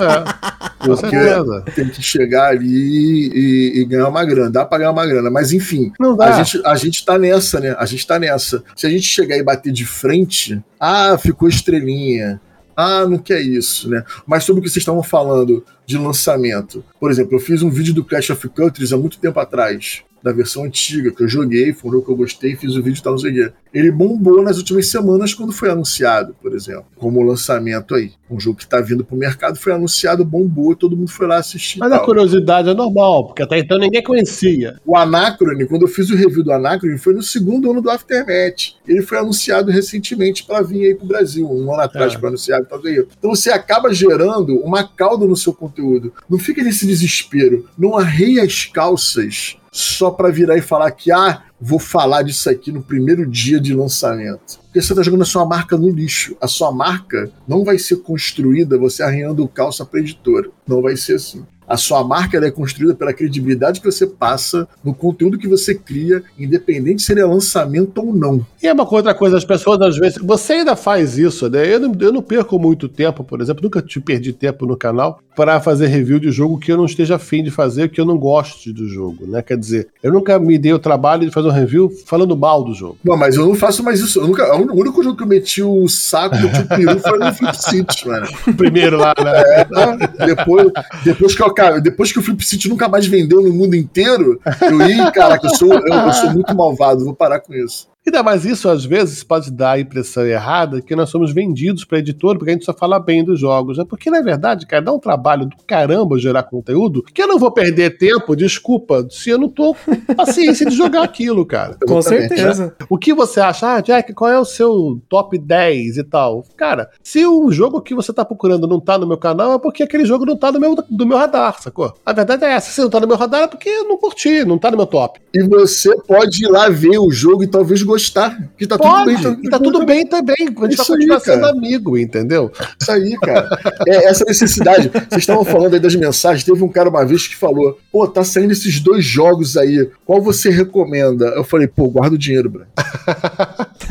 É, com certeza. tem que chegar ali e, e ganhar uma grana. Dá pra ganhar uma grana. Mas enfim, Não dá. A gente, a gente tá nessa, né? A gente tá nessa. Se a gente chegar e bater de frente, ah, ficou estrelinha. Ah, não quer isso, né? Mas sobre o que vocês estavam falando de lançamento. Por exemplo, eu fiz um vídeo do Clash of Cultures há muito tempo atrás, da versão antiga, que eu joguei, foi um jogo que eu gostei, fiz o vídeo e tal, não sei o quê. Ele bombou nas últimas semanas quando foi anunciado, por exemplo, como lançamento aí. Um jogo que tá vindo pro mercado, foi anunciado, bombou, todo mundo foi lá assistir. e Mas a tal. curiosidade é normal, porque até então ninguém conhecia. O Anacrone, quando eu fiz o review do Anacrone, foi no segundo ano do Aftermath. Ele foi anunciado recentemente para vir aí pro Brasil, um ano atrás É. foi anunciado. Tal, aí. Então você acaba gerando uma cauda no seu conteúdo. Não fica nesse desespero. Não arreia as calças só para virar e falar que, ah, vou falar disso aqui no primeiro dia de lançamento. Porque você tá jogando a sua marca no lixo. A sua marca não vai ser construída você arranhando calça pra editora. Não vai ser assim. A sua marca é construída pela credibilidade que você passa no conteúdo que você cria, independente se ele é lançamento ou não. E é uma outra coisa, as pessoas às vezes. Você ainda faz isso, né? Eu não, eu não perco muito tempo, por exemplo, nunca te perdi tempo no canal para fazer review de jogo que eu não esteja afim de fazer, que eu não goste do jogo, né? Quer dizer, eu nunca me dei o trabalho de fazer um review falando mal do jogo. Não, mas eu não faço mais isso. Eu nunca, o único jogo que eu meti o saco, meti o peru foi no Flip City, mano. Primeiro lá, né? É, depois, depois, que eu, cara, depois que o Flip City nunca mais vendeu no mundo inteiro, eu ia, caraca, eu sou, eu, eu sou muito malvado, vou parar com isso. Ainda mais isso, às vezes, pode dar a impressão errada que nós somos vendidos para editor porque a gente só fala bem dos jogos. É porque, na verdade, cara, dá um trabalho do caramba gerar conteúdo que eu não vou perder tempo, desculpa, se eu não tô com paciência de jogar aquilo, cara. Com Exatamente, certeza. O que você acha? Ah, Jack, qual é o seu top 10 e tal? Cara, se o jogo que você tá procurando não tá no meu canal, é porque aquele jogo não tá no meu, do meu radar, sacou? A verdade é essa. Se não tá no meu radar, é porque eu não curti, não tá no meu top. E você pode ir lá ver o jogo e talvez gostar. Que tá Pode, tudo bem. e tá tudo bem também. A gente Isso vai continuar aí, sendo amigo, entendeu? Isso aí, cara. É essa necessidade. Vocês estavam falando aí das mensagens. Teve um cara uma vez que falou: pô, tá saindo esses dois jogos aí. Qual você recomenda? Eu falei, pô, guarda o dinheiro, bro.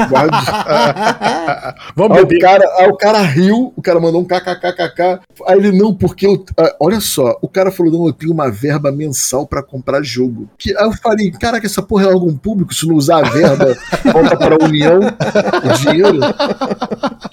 Guarda o dinheiro. Vamos Aí o, beber. cara, aí o cara riu, o cara mandou um kkkk. Aí ele, não, porque eu. ah, Olha só, o cara falou: não, eu tenho uma verba mensal pra comprar jogo. Que, aí eu falei: caraca, essa porra é algum público? Se não usar a verba, volta pra União o dinheiro.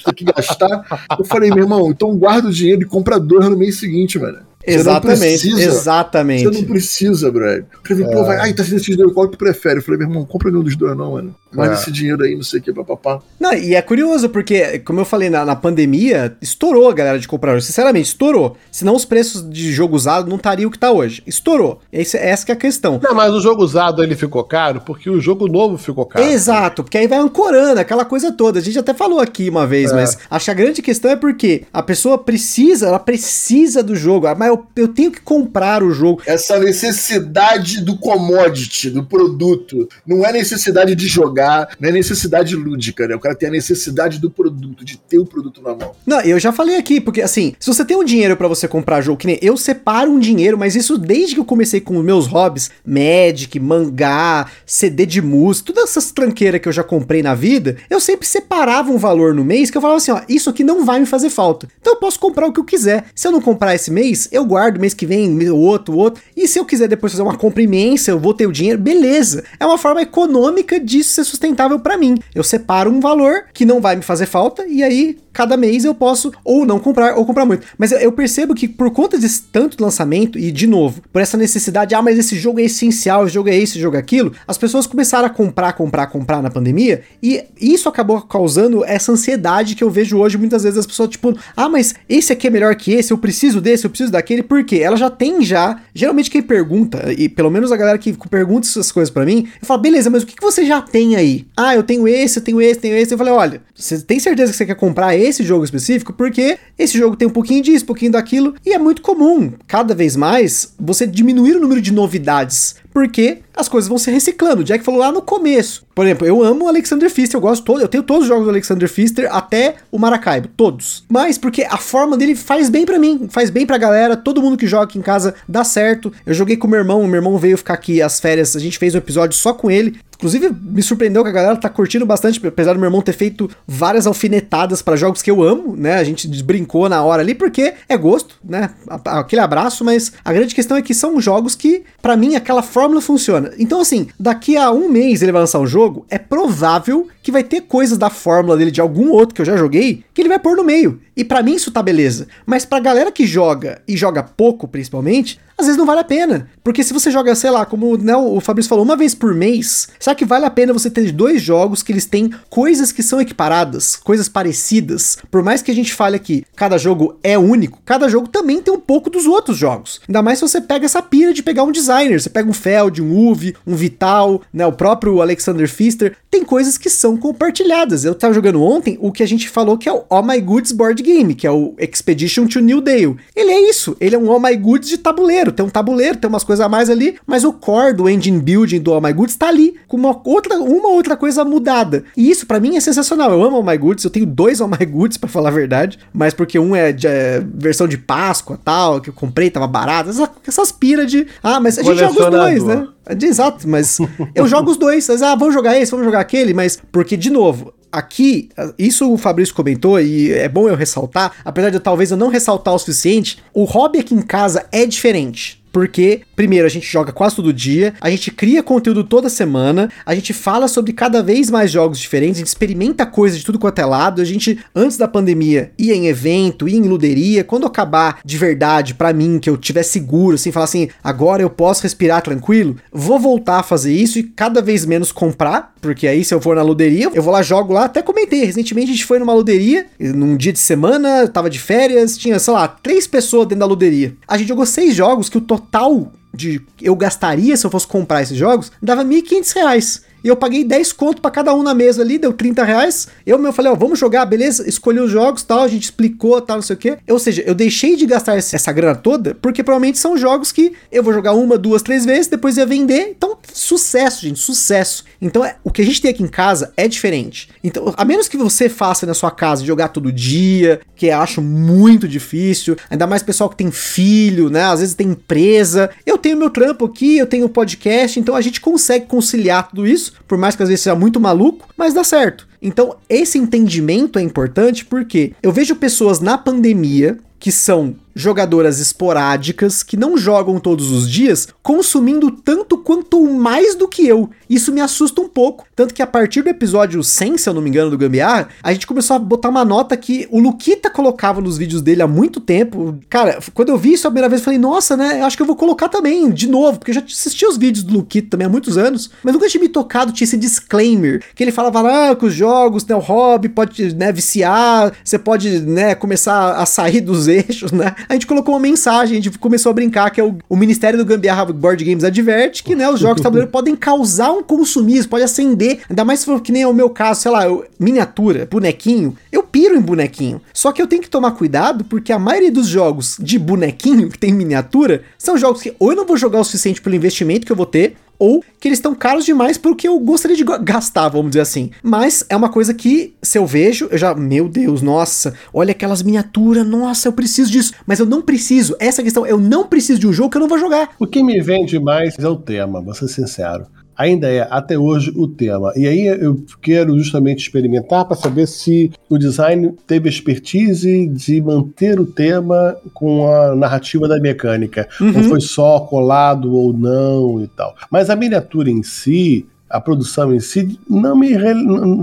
Tem que gastar. Eu falei: meu irmão, então guarda o dinheiro e compra dois no mês seguinte, mano. Você não Exatamente, precisa. Você exatamente. não precisa, brother. Eu falei, pô, vai, ai, tá sendo esses dois, qual que tu prefere? Eu falei, meu irmão, compra nenhum dos dois, não, mano. Guarda É. esse dinheiro aí, não sei o que, papapá. Não, e é curioso, porque, como eu falei, na, na pandemia, estourou a galera de comprar. Sinceramente, estourou. Senão os preços de jogo usado não estariam o que tá hoje. Estourou. Esse, essa que é a questão. Não, mas o jogo usado ele ficou caro porque o jogo novo ficou caro. Exato, porque aí vai ancorando aquela coisa toda. A gente até falou aqui uma vez, É. mas acho que a grande questão é porque a pessoa precisa, ela precisa do jogo. Ah, Mas eu, eu tenho que comprar o jogo. Essa necessidade do commodity, do produto. Não é necessidade de jogar, não é necessidade lúdica, né? O cara tem a necessidade do produto, de ter o produto na mão. Não, eu já falei aqui, porque assim, se você tem um dinheiro pra você comprar jogo, que nem eu separo um dinheiro, mas isso desde que eu comecei com os meus hobbies, Magic, mangá, CD de música, todas essas tranqueiras que eu já comprei na vida, eu sempre separava um valor no mês que eu falava assim, ó, isso aqui não vai me fazer falta. Então eu posso comprar o que eu quiser. Se eu não comprar esse mês, eu guardo mês que vem, o outro, o outro. E se eu quiser depois fazer uma compra imensa, eu vou ter o dinheiro, beleza. É uma forma econômica disso ser sustentável pra mim. Eu separo um valor que não vai me fazer falta e aí cada mês eu posso ou não comprar ou comprar muito. Mas eu- percebo que por conta desse tanto lançamento e de novo, por essa necessidade, ah, mas esse jogo é essencial, esse jogo é esse, esse jogo é aquilo, as pessoas começaram a comprar, comprar, comprar na pandemia e isso acabou causando essa ansiedade que eu vejo hoje muitas vezes as pessoas tipo, ah, mas esse aqui é melhor que esse, eu preciso desse, eu preciso daquele, por quê? Ela já tem já, geralmente quem pergunta, e pelo menos a galera que pergunta essas coisas pra mim, eu falo, beleza, mas o que, que você já tem aí? Ah, eu tenho esse, eu tenho esse, tenho esse. Eu falei, olha, você tem certeza que você quer comprar esse jogo específico? Porque esse jogo tem um pouquinho disso, um pouquinho daquilo, e é muito comum, cada vez mais, você diminuir o número de novidades. Porque as coisas vão se reciclando. O Jack falou lá no começo. Por exemplo, eu amo o Alexander Pfister, eu gosto todo, eu tenho todos os jogos do Alexander Pfister até o Maracaibo, todos. Mas porque a forma dele faz bem pra mim, faz bem pra galera, todo mundo que joga aqui em casa dá certo. Eu joguei com o meu irmão, meu irmão veio ficar aqui as férias, a gente fez um episódio só com ele. Inclusive, me surpreendeu que a galera tá curtindo bastante, apesar do meu irmão ter feito várias alfinetadas pra jogos que eu amo, né? A gente brincou na hora ali, porque é gosto, né? Aquele abraço, mas a grande questão é que são jogos que, pra mim, aquela fórmula funciona. Então, assim, daqui a um mês ele vai lançar um jogo, é provável que vai ter coisas da fórmula dele, de algum outro que eu já joguei, que ele vai pôr no meio. E pra mim isso tá beleza. Mas pra galera que joga, e joga pouco principalmente, às vezes não vale a pena. Porque se você joga, sei lá, como né, o Fabrício falou, uma vez por mês, será que vale a pena você ter dois jogos que eles têm coisas que são equiparadas, coisas parecidas? Por mais que a gente fale que cada jogo é único, cada jogo também tem um pouco dos outros jogos. Ainda mais se você pega essa pira de pegar um designer, você pega um Feld, um Uve, um Vital, né, o próprio Alexander Pfister, tem coisas que são compartilhadas. Eu tava jogando ontem o que a gente falou que é o All My Goods Board Game, que é o Expedition to New Dale. Ele é isso, ele é um All My Goods de tabuleiro, tem um tabuleiro, tem umas coisas a mais ali, mas o core do engine building do All My Goods tá ali, com uma outra, uma outra coisa mudada. E isso pra mim é sensacional. Eu amo All My Goods, eu tenho dois All My Goods pra falar a verdade, mas porque um é, de, é, versão de Páscoa, tal, que eu comprei, tava barato, essa, essas piras de, ah, mas a gente joga os dois, né? Exato, mas eu jogo os dois. Mas, ah, vamos jogar esse, vamos jogar aquele, mas porque, de novo, aqui, isso o Fabrício comentou e é bom eu ressaltar, apesar de talvez eu não ressaltar o suficiente, o hobby aqui em casa é diferente. Porque, primeiro, a gente joga quase todo dia, a gente cria conteúdo toda semana, a gente fala sobre cada vez mais jogos diferentes, a gente experimenta coisa de tudo quanto é lado, a gente, antes da pandemia, ia em evento, ia em luderia, quando acabar de verdade, para mim, que eu tiver seguro, assim, falar assim, agora eu posso respirar tranquilo, vou voltar a fazer isso e cada vez menos comprar, porque aí se eu for na luderia, eu vou lá, jogo lá, até comentei, recentemente a gente foi numa luderia, num dia de semana, tava de férias, tinha, sei lá, três pessoas dentro da luderia. A gente jogou seis jogos que o total de eu gastaria se eu fosse comprar esses jogos dava R$ 1.500 e eu paguei 10 conto para cada um na mesa ali, deu 30 reais. Eu meu falei, ó, vamos jogar, beleza? Escolhi os jogos tal, a gente explicou tal, não sei o quê. Ou seja, eu deixei de gastar essa grana toda, porque provavelmente são jogos que eu vou jogar uma, duas, três vezes, depois ia vender. Então, sucesso, gente, sucesso. Então, é, o que a gente tem aqui em casa é diferente. Então, a menos que você faça na sua casa jogar todo dia, que eu acho muito difícil, ainda mais pessoal que tem filho, né? Às vezes tem empresa. Eu tenho meu trampo aqui, eu tenho podcast, então a gente consegue conciliar tudo isso, por mais que às vezes seja muito maluco, mas dá certo. Então, esse entendimento é importante porque eu vejo pessoas na pandemia que são jogadoras esporádicas que não jogam todos os dias, consumindo tanto quanto mais do que eu. Isso me assusta um pouco. Tanto que a partir do episódio 100, se eu não me engano, do Gambiarra, a gente começou a botar uma nota que o Luquita colocava nos vídeos dele há muito tempo. Cara, quando eu vi isso a primeira vez, eu falei, nossa, né? Acho que eu vou colocar também, de novo, porque eu já assisti os vídeos do Luquita também há muitos anos, mas nunca tinha me tocado, tinha esse disclaimer, que ele falava, ah, que os jogos, né, o hobby pode, né, viciar, você pode, né, começar a sair dos eixos, né? A gente colocou uma mensagem, a gente começou a brincar que é o, o Ministério do Gambiarra Board Games adverte que, né, os jogos de tabuleiro podem causar um consumismo, pode acender, ainda mais se for que nem é o meu caso, sei lá, eu, miniatura, bonequinho, eu piro em bonequinho. Só que eu tenho que tomar cuidado porque a maioria dos jogos de bonequinho que tem miniatura são jogos que ou eu não vou jogar o suficiente pelo investimento que eu vou ter, ou que eles estão caros demais pro que eu gostaria de gastar, vamos dizer assim. Mas é uma coisa que, se eu vejo, eu já, meu Deus, nossa, olha aquelas miniaturas, nossa, eu preciso disso. Mas eu não preciso, essa questão, eu não preciso de um jogo que eu não vou jogar. O que me vende mais é o tema, vou ser sincero ainda é até hoje o tema. E aí eu quero justamente experimentar para saber se o design teve expertise de manter o tema com a narrativa da mecânica. Uhum. Não foi só colado ou não e tal. Mas a miniatura em si, a produção em si não me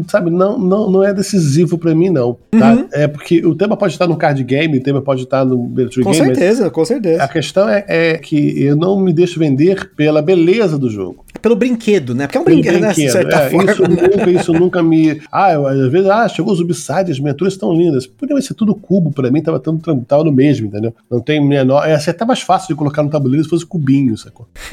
sabe não não, não é decisivo para mim não tá uhum. é porque o tema pode estar no card game o tema pode estar no game com certeza com certeza a questão é, é, que eu não me deixo vender pela beleza do jogo pelo brinquedo, né? Porque é um brinquedo, né? brinquedo, né? É, forma, isso, nunca, isso nunca me. Ah, eu, às vezes, ah, chegou os Ubside, as miniaturas estão lindas. Podia ser tudo cubo, pra mim tava, tão, tava no mesmo, entendeu? Não tem menor. É, até mais fácil de colocar no tabuleiro se fosse cubinho, sacou?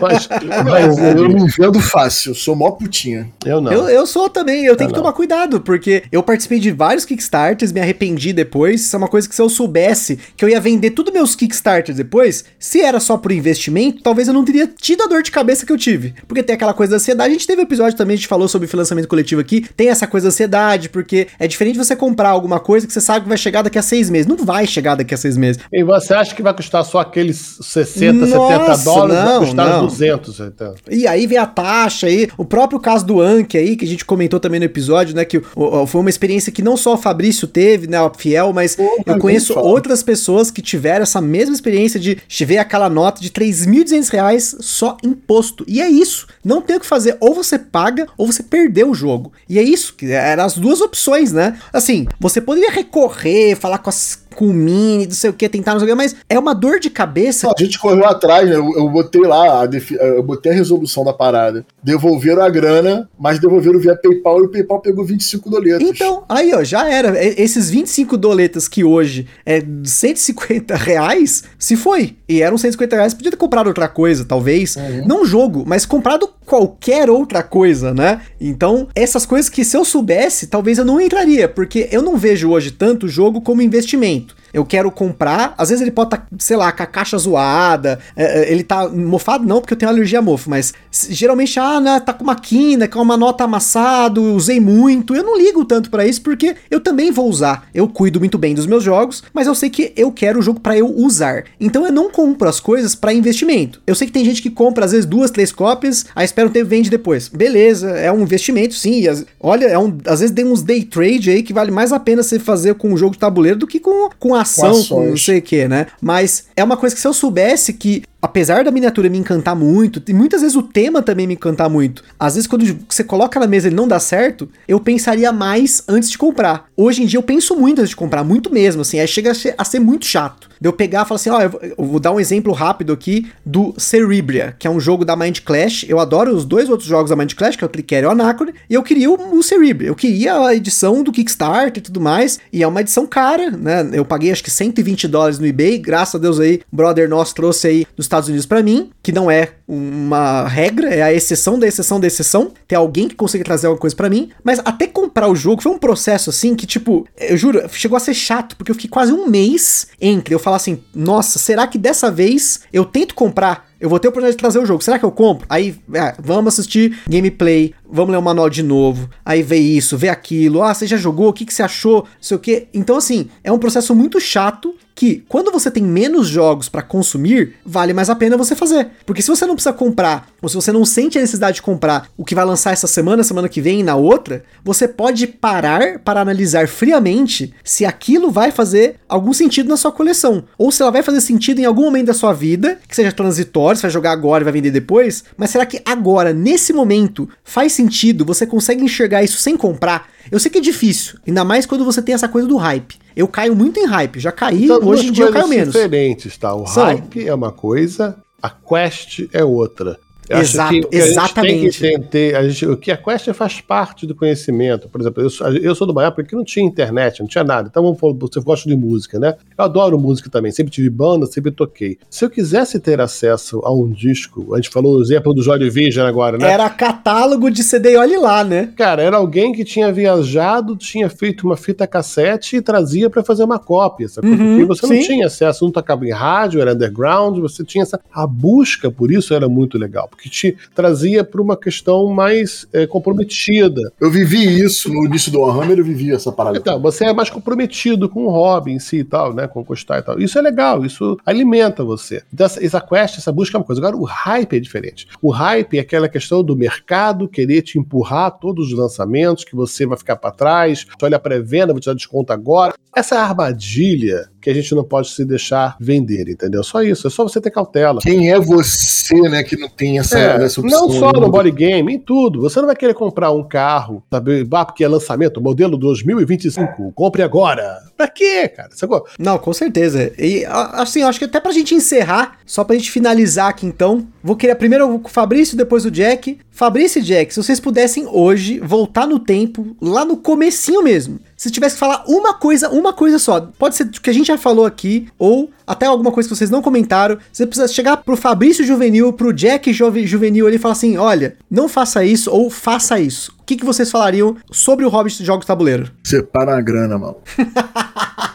mas, mas, eu me vendo fácil, sou mó putinha. Eu não. Eu, eu sou também, eu tenho eu que não. tomar cuidado, porque eu participei de vários Kickstarters, me arrependi depois. Isso é uma coisa que se eu soubesse que eu ia vender tudo meus Kickstarters depois, se era só por investimento, talvez eu não teria tido a dor de cabeça que eu tive. Porque tem aquela coisa da ansiedade. A gente teve um episódio também, a gente falou sobre financiamento coletivo aqui. Tem essa coisa da ansiedade, porque é diferente você comprar alguma coisa que você sabe que vai chegar daqui a seis meses. Não vai chegar daqui a seis meses. E você acha que vai custar só aqueles 60, Nossa, 70 dólares? Não, vai custar não. 200. Então. E aí vem a taxa aí. O próprio caso do Anki aí, que a gente comentou também no episódio, né? Que foi uma experiência que não só o Fabrício teve, né? O Fiel, mas Pô, eu conheço outras pessoas que tiveram essa mesma experiência de ver aquela nota de 3.200 reais só imposto. E é isso. Não tem o que fazer. Ou você paga, ou você perdeu o jogo. E é isso, que eram as duas opções, né? Assim, você poderia recorrer, falar com as com o Mini, não sei o que, tentar não sei o que, mas é uma dor de cabeça. A gente correu atrás, né? Eu, eu botei lá, a eu botei a resolução da parada. Devolveram a grana, mas devolveram via PayPal e o PayPal pegou 25 doletas. Então, aí, ó, já era. Esses 25 doletas que hoje é 150 reais, se foi. E eram 150 reais, podia ter comprado outra coisa, talvez. Uhum. Não jogo, mas comprado qualquer outra coisa, né? Então, essas coisas que se eu soubesse, talvez eu não entraria, porque eu não vejo hoje tanto jogo como investimento eu quero comprar. Às vezes ele pode estar, tá, sei lá, com a caixa zoada, é, é, ele tá mofado, não, porque eu tenho alergia a mofo, mas geralmente, ah, né, tá com uma quina, com uma nota amassado, usei muito. Eu não ligo tanto para isso, porque eu também vou usar. Eu cuido muito bem dos meus jogos, mas eu sei que eu quero o jogo para eu usar. Então eu não compro as coisas para investimento. Eu sei que tem gente que compra, às vezes, duas, três cópias, aí espera um tempo e vende depois. Beleza, é um investimento, sim. olha, é um, às vezes tem uns day trade aí que vale mais a pena você fazer com um jogo de tabuleiro do que com, com ação, com, com não sei o que, né? Mas é uma coisa que se eu soubesse que apesar da miniatura me encantar muito, e muitas vezes o tema também me encantar muito, às vezes quando você coloca na mesa e não dá certo, eu pensaria mais antes de comprar. Hoje em dia eu penso muito antes de comprar, muito mesmo, assim, aí chega a ser muito chato. De eu pegar e falar assim, ó, eu, vou dar um exemplo rápido aqui do Cerebria, que é um jogo da Mind Clash. Eu adoro os dois outros jogos da Mind Clash, que é o Clicker e o Anacron, e eu queria o, o Cerebria. Eu queria a edição do Kickstarter e tudo mais, e é uma edição cara, né? Eu paguei acho que 120 dólares no eBay, graças a Deus aí, brother nosso trouxe aí dos Estados Unidos para mim, que não é uma regra, é a exceção da exceção da exceção, ter alguém que consiga trazer alguma coisa para mim, mas até comprar o jogo foi um processo assim que, tipo, eu juro, chegou a ser chato, porque eu fiquei quase um mês entre eu falar assim, nossa, será que dessa vez eu tento comprar eu vou ter a oportunidade de trazer o jogo. Será que eu compro? Aí, é, vamos assistir gameplay, vamos ler o manual de novo. Aí vê isso, vê aquilo. Ah, você já jogou? O que, que você achou? Não sei o quê. Então, assim, é um processo muito chato que quando você tem menos jogos para consumir, vale mais a pena você fazer. Porque se você não precisa comprar, ou se você não sente a necessidade de comprar o que vai lançar essa semana, semana que vem e na outra, você pode parar para analisar friamente se aquilo vai fazer algum sentido na sua coleção. Ou se ela vai fazer sentido em algum momento da sua vida, que seja transitório, você vai jogar agora e vai vender depois, mas será que agora, nesse momento, faz sentido? Você consegue enxergar isso sem comprar? Eu sei que é difícil, ainda mais quando você tem essa coisa do hype. Eu caio muito em hype, já caí, então, hoje em dia eu caio menos. diferentes, tá? O São. hype é uma coisa, a quest é outra. Exato, que, exatamente. A gente ter, a gente, o que a Quest faz parte do conhecimento. Por exemplo, eu sou, eu sou de uma época que não tinha internet, não tinha nada. Então, você gosta de música, né? Eu adoro música também, sempre tive banda, sempre toquei. Se eu quisesse ter acesso a um disco, a gente falou o exemplo do Joy Division agora, né? Era catálogo de CD olhe lá, né? Cara, era alguém que tinha viajado, tinha feito uma fita cassete e trazia para fazer uma cópia, sabe? Uhum, Porque você sim. não tinha acesso, não tocava em rádio, era underground, você tinha essa. A busca por isso era muito legal que te trazia para uma questão mais é, comprometida. Eu vivi isso no início do Warhammer, eu vivi essa parada. Então, você é mais comprometido com o hobby em si e tal, né? Com custar e tal. Isso é legal, isso alimenta você. Então, essa, essa quest, essa busca é uma coisa. Agora, o hype é diferente. O hype é aquela questão do mercado querer te empurrar todos os lançamentos, que você vai ficar para trás, olha a pré-venda, vou te dar desconto agora. Essa armadilha que a gente não pode se deixar vender, entendeu? Só isso, é só você ter cautela. Quem é você, né, que não tem essa, é, essa opção? Não só no body game, em tudo. Você não vai querer comprar um carro, sabe, ah, porque é lançamento, modelo 2025, compre agora. Pra quê, cara? Sacou? Não, com certeza. E assim, acho que até pra gente encerrar, só pra gente finalizar aqui então, vou querer primeiro o Fabrício, depois o Jack. Fabrício e Jack, se vocês pudessem hoje voltar no tempo, lá no comecinho mesmo, se tivesse que falar uma coisa, uma coisa só, pode ser que a gente já falou aqui, ou até alguma coisa que vocês não comentaram, você precisa chegar pro Fabrício Juvenil, pro Jack Juvenil ali e falar assim: olha, não faça isso ou faça isso. O que, que vocês falariam sobre o Hobbit de Jogos Tabuleiro? Separa a grana, mano.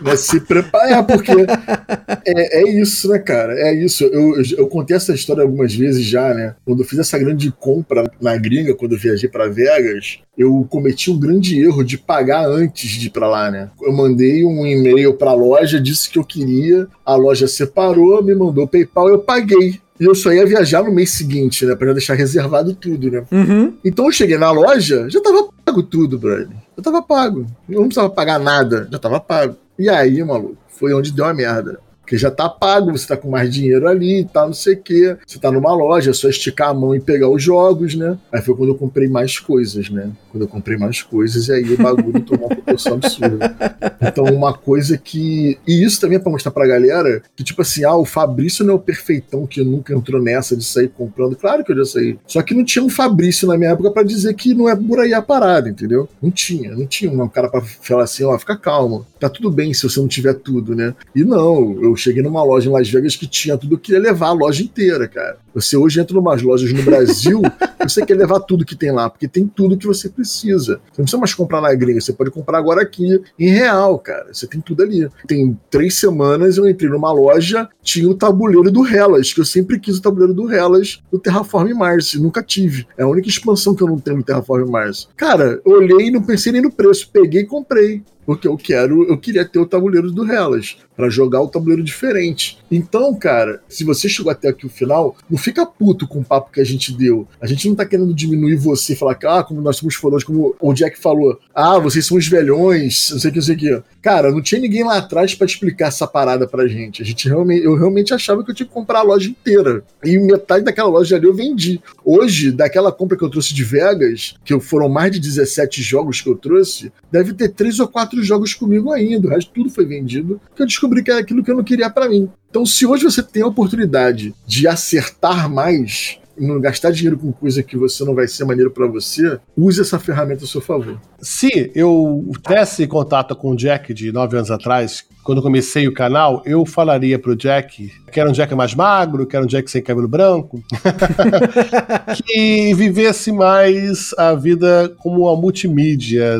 é se preparar, porque é, é, isso, né, cara? É isso. Eu, eu, eu, contei essa história algumas vezes já, né? Quando eu fiz essa grande compra na gringa, quando eu viajei para Vegas, eu cometi um grande erro de pagar antes de ir para lá, né? Eu mandei um e-mail para a loja, disse que eu queria, a loja separou, me mandou o PayPal, eu paguei. E eu só ia viajar no mês seguinte, né? Pra já deixar reservado tudo, né? Uhum. Então eu cheguei na loja, já tava pago tudo, brother. Já tava pago. Eu não precisava pagar nada, já tava pago. E aí, maluco, foi onde deu a merda. Porque já tá pago, você tá com mais dinheiro ali tal, não sei o quê. Você tá numa loja, é só esticar a mão e pegar os jogos, né? Aí foi quando eu comprei mais coisas, né? Quando eu comprei mais coisas, e aí o bagulho tomou uma proporção absurda. Então, uma coisa que. E isso também é pra mostrar pra galera que, tipo assim, ah, o Fabrício não é o perfeitão que nunca entrou nessa de sair comprando. Claro que eu já saí. Só que não tinha um Fabrício na minha época para dizer que não é por aí a parada, entendeu? Não tinha, não tinha um cara para falar assim, ó, oh, fica calmo. Tá tudo bem se você não tiver tudo, né? E não, eu eu cheguei numa loja em Las Vegas que tinha tudo, eu queria levar a loja inteira, cara. Você hoje entra em umas lojas no Brasil, você quer levar tudo que tem lá, porque tem tudo que você precisa. Você não precisa mais comprar na gringa, você pode comprar agora aqui, em real, cara. Você tem tudo ali. Tem três semanas eu entrei numa loja, tinha o tabuleiro do Hellas, que eu sempre quis o tabuleiro do Hellas do Terraform Mars, nunca tive. É a única expansão que eu não tenho no Terraform Mars. Cara, olhei e não pensei nem no preço, peguei e comprei. Porque eu quero, eu queria ter o tabuleiro do Hellas para jogar o tabuleiro diferente. Então, cara, se você chegou até aqui o final, não fica puto com o papo que a gente deu. A gente não tá querendo diminuir você, falar que, ah, como nós somos fodões, como o Jack falou, ah, vocês são os velhões, não sei o que, não sei o que. Cara, não tinha ninguém lá atrás para explicar essa parada pra gente. A gente realmente, eu realmente achava que eu tinha que comprar a loja inteira. E metade daquela loja ali eu vendi. Hoje, daquela compra que eu trouxe de Vegas, que foram mais de 17 jogos que eu trouxe, deve ter três ou quatro jogos comigo ainda. O resto tudo foi vendido, que eu descobri que era aquilo que eu não queria para mim. Então, se hoje você tem a oportunidade de acertar mais, não gastar dinheiro com coisa que você não vai ser maneiro para você, use essa ferramenta a seu favor. Se eu tivesse contato com o Jack de nove anos atrás, quando comecei o canal, eu falaria pro Jack que era um Jack mais magro, que era um Jack sem cabelo branco, que vivesse mais a vida como uma multimídia,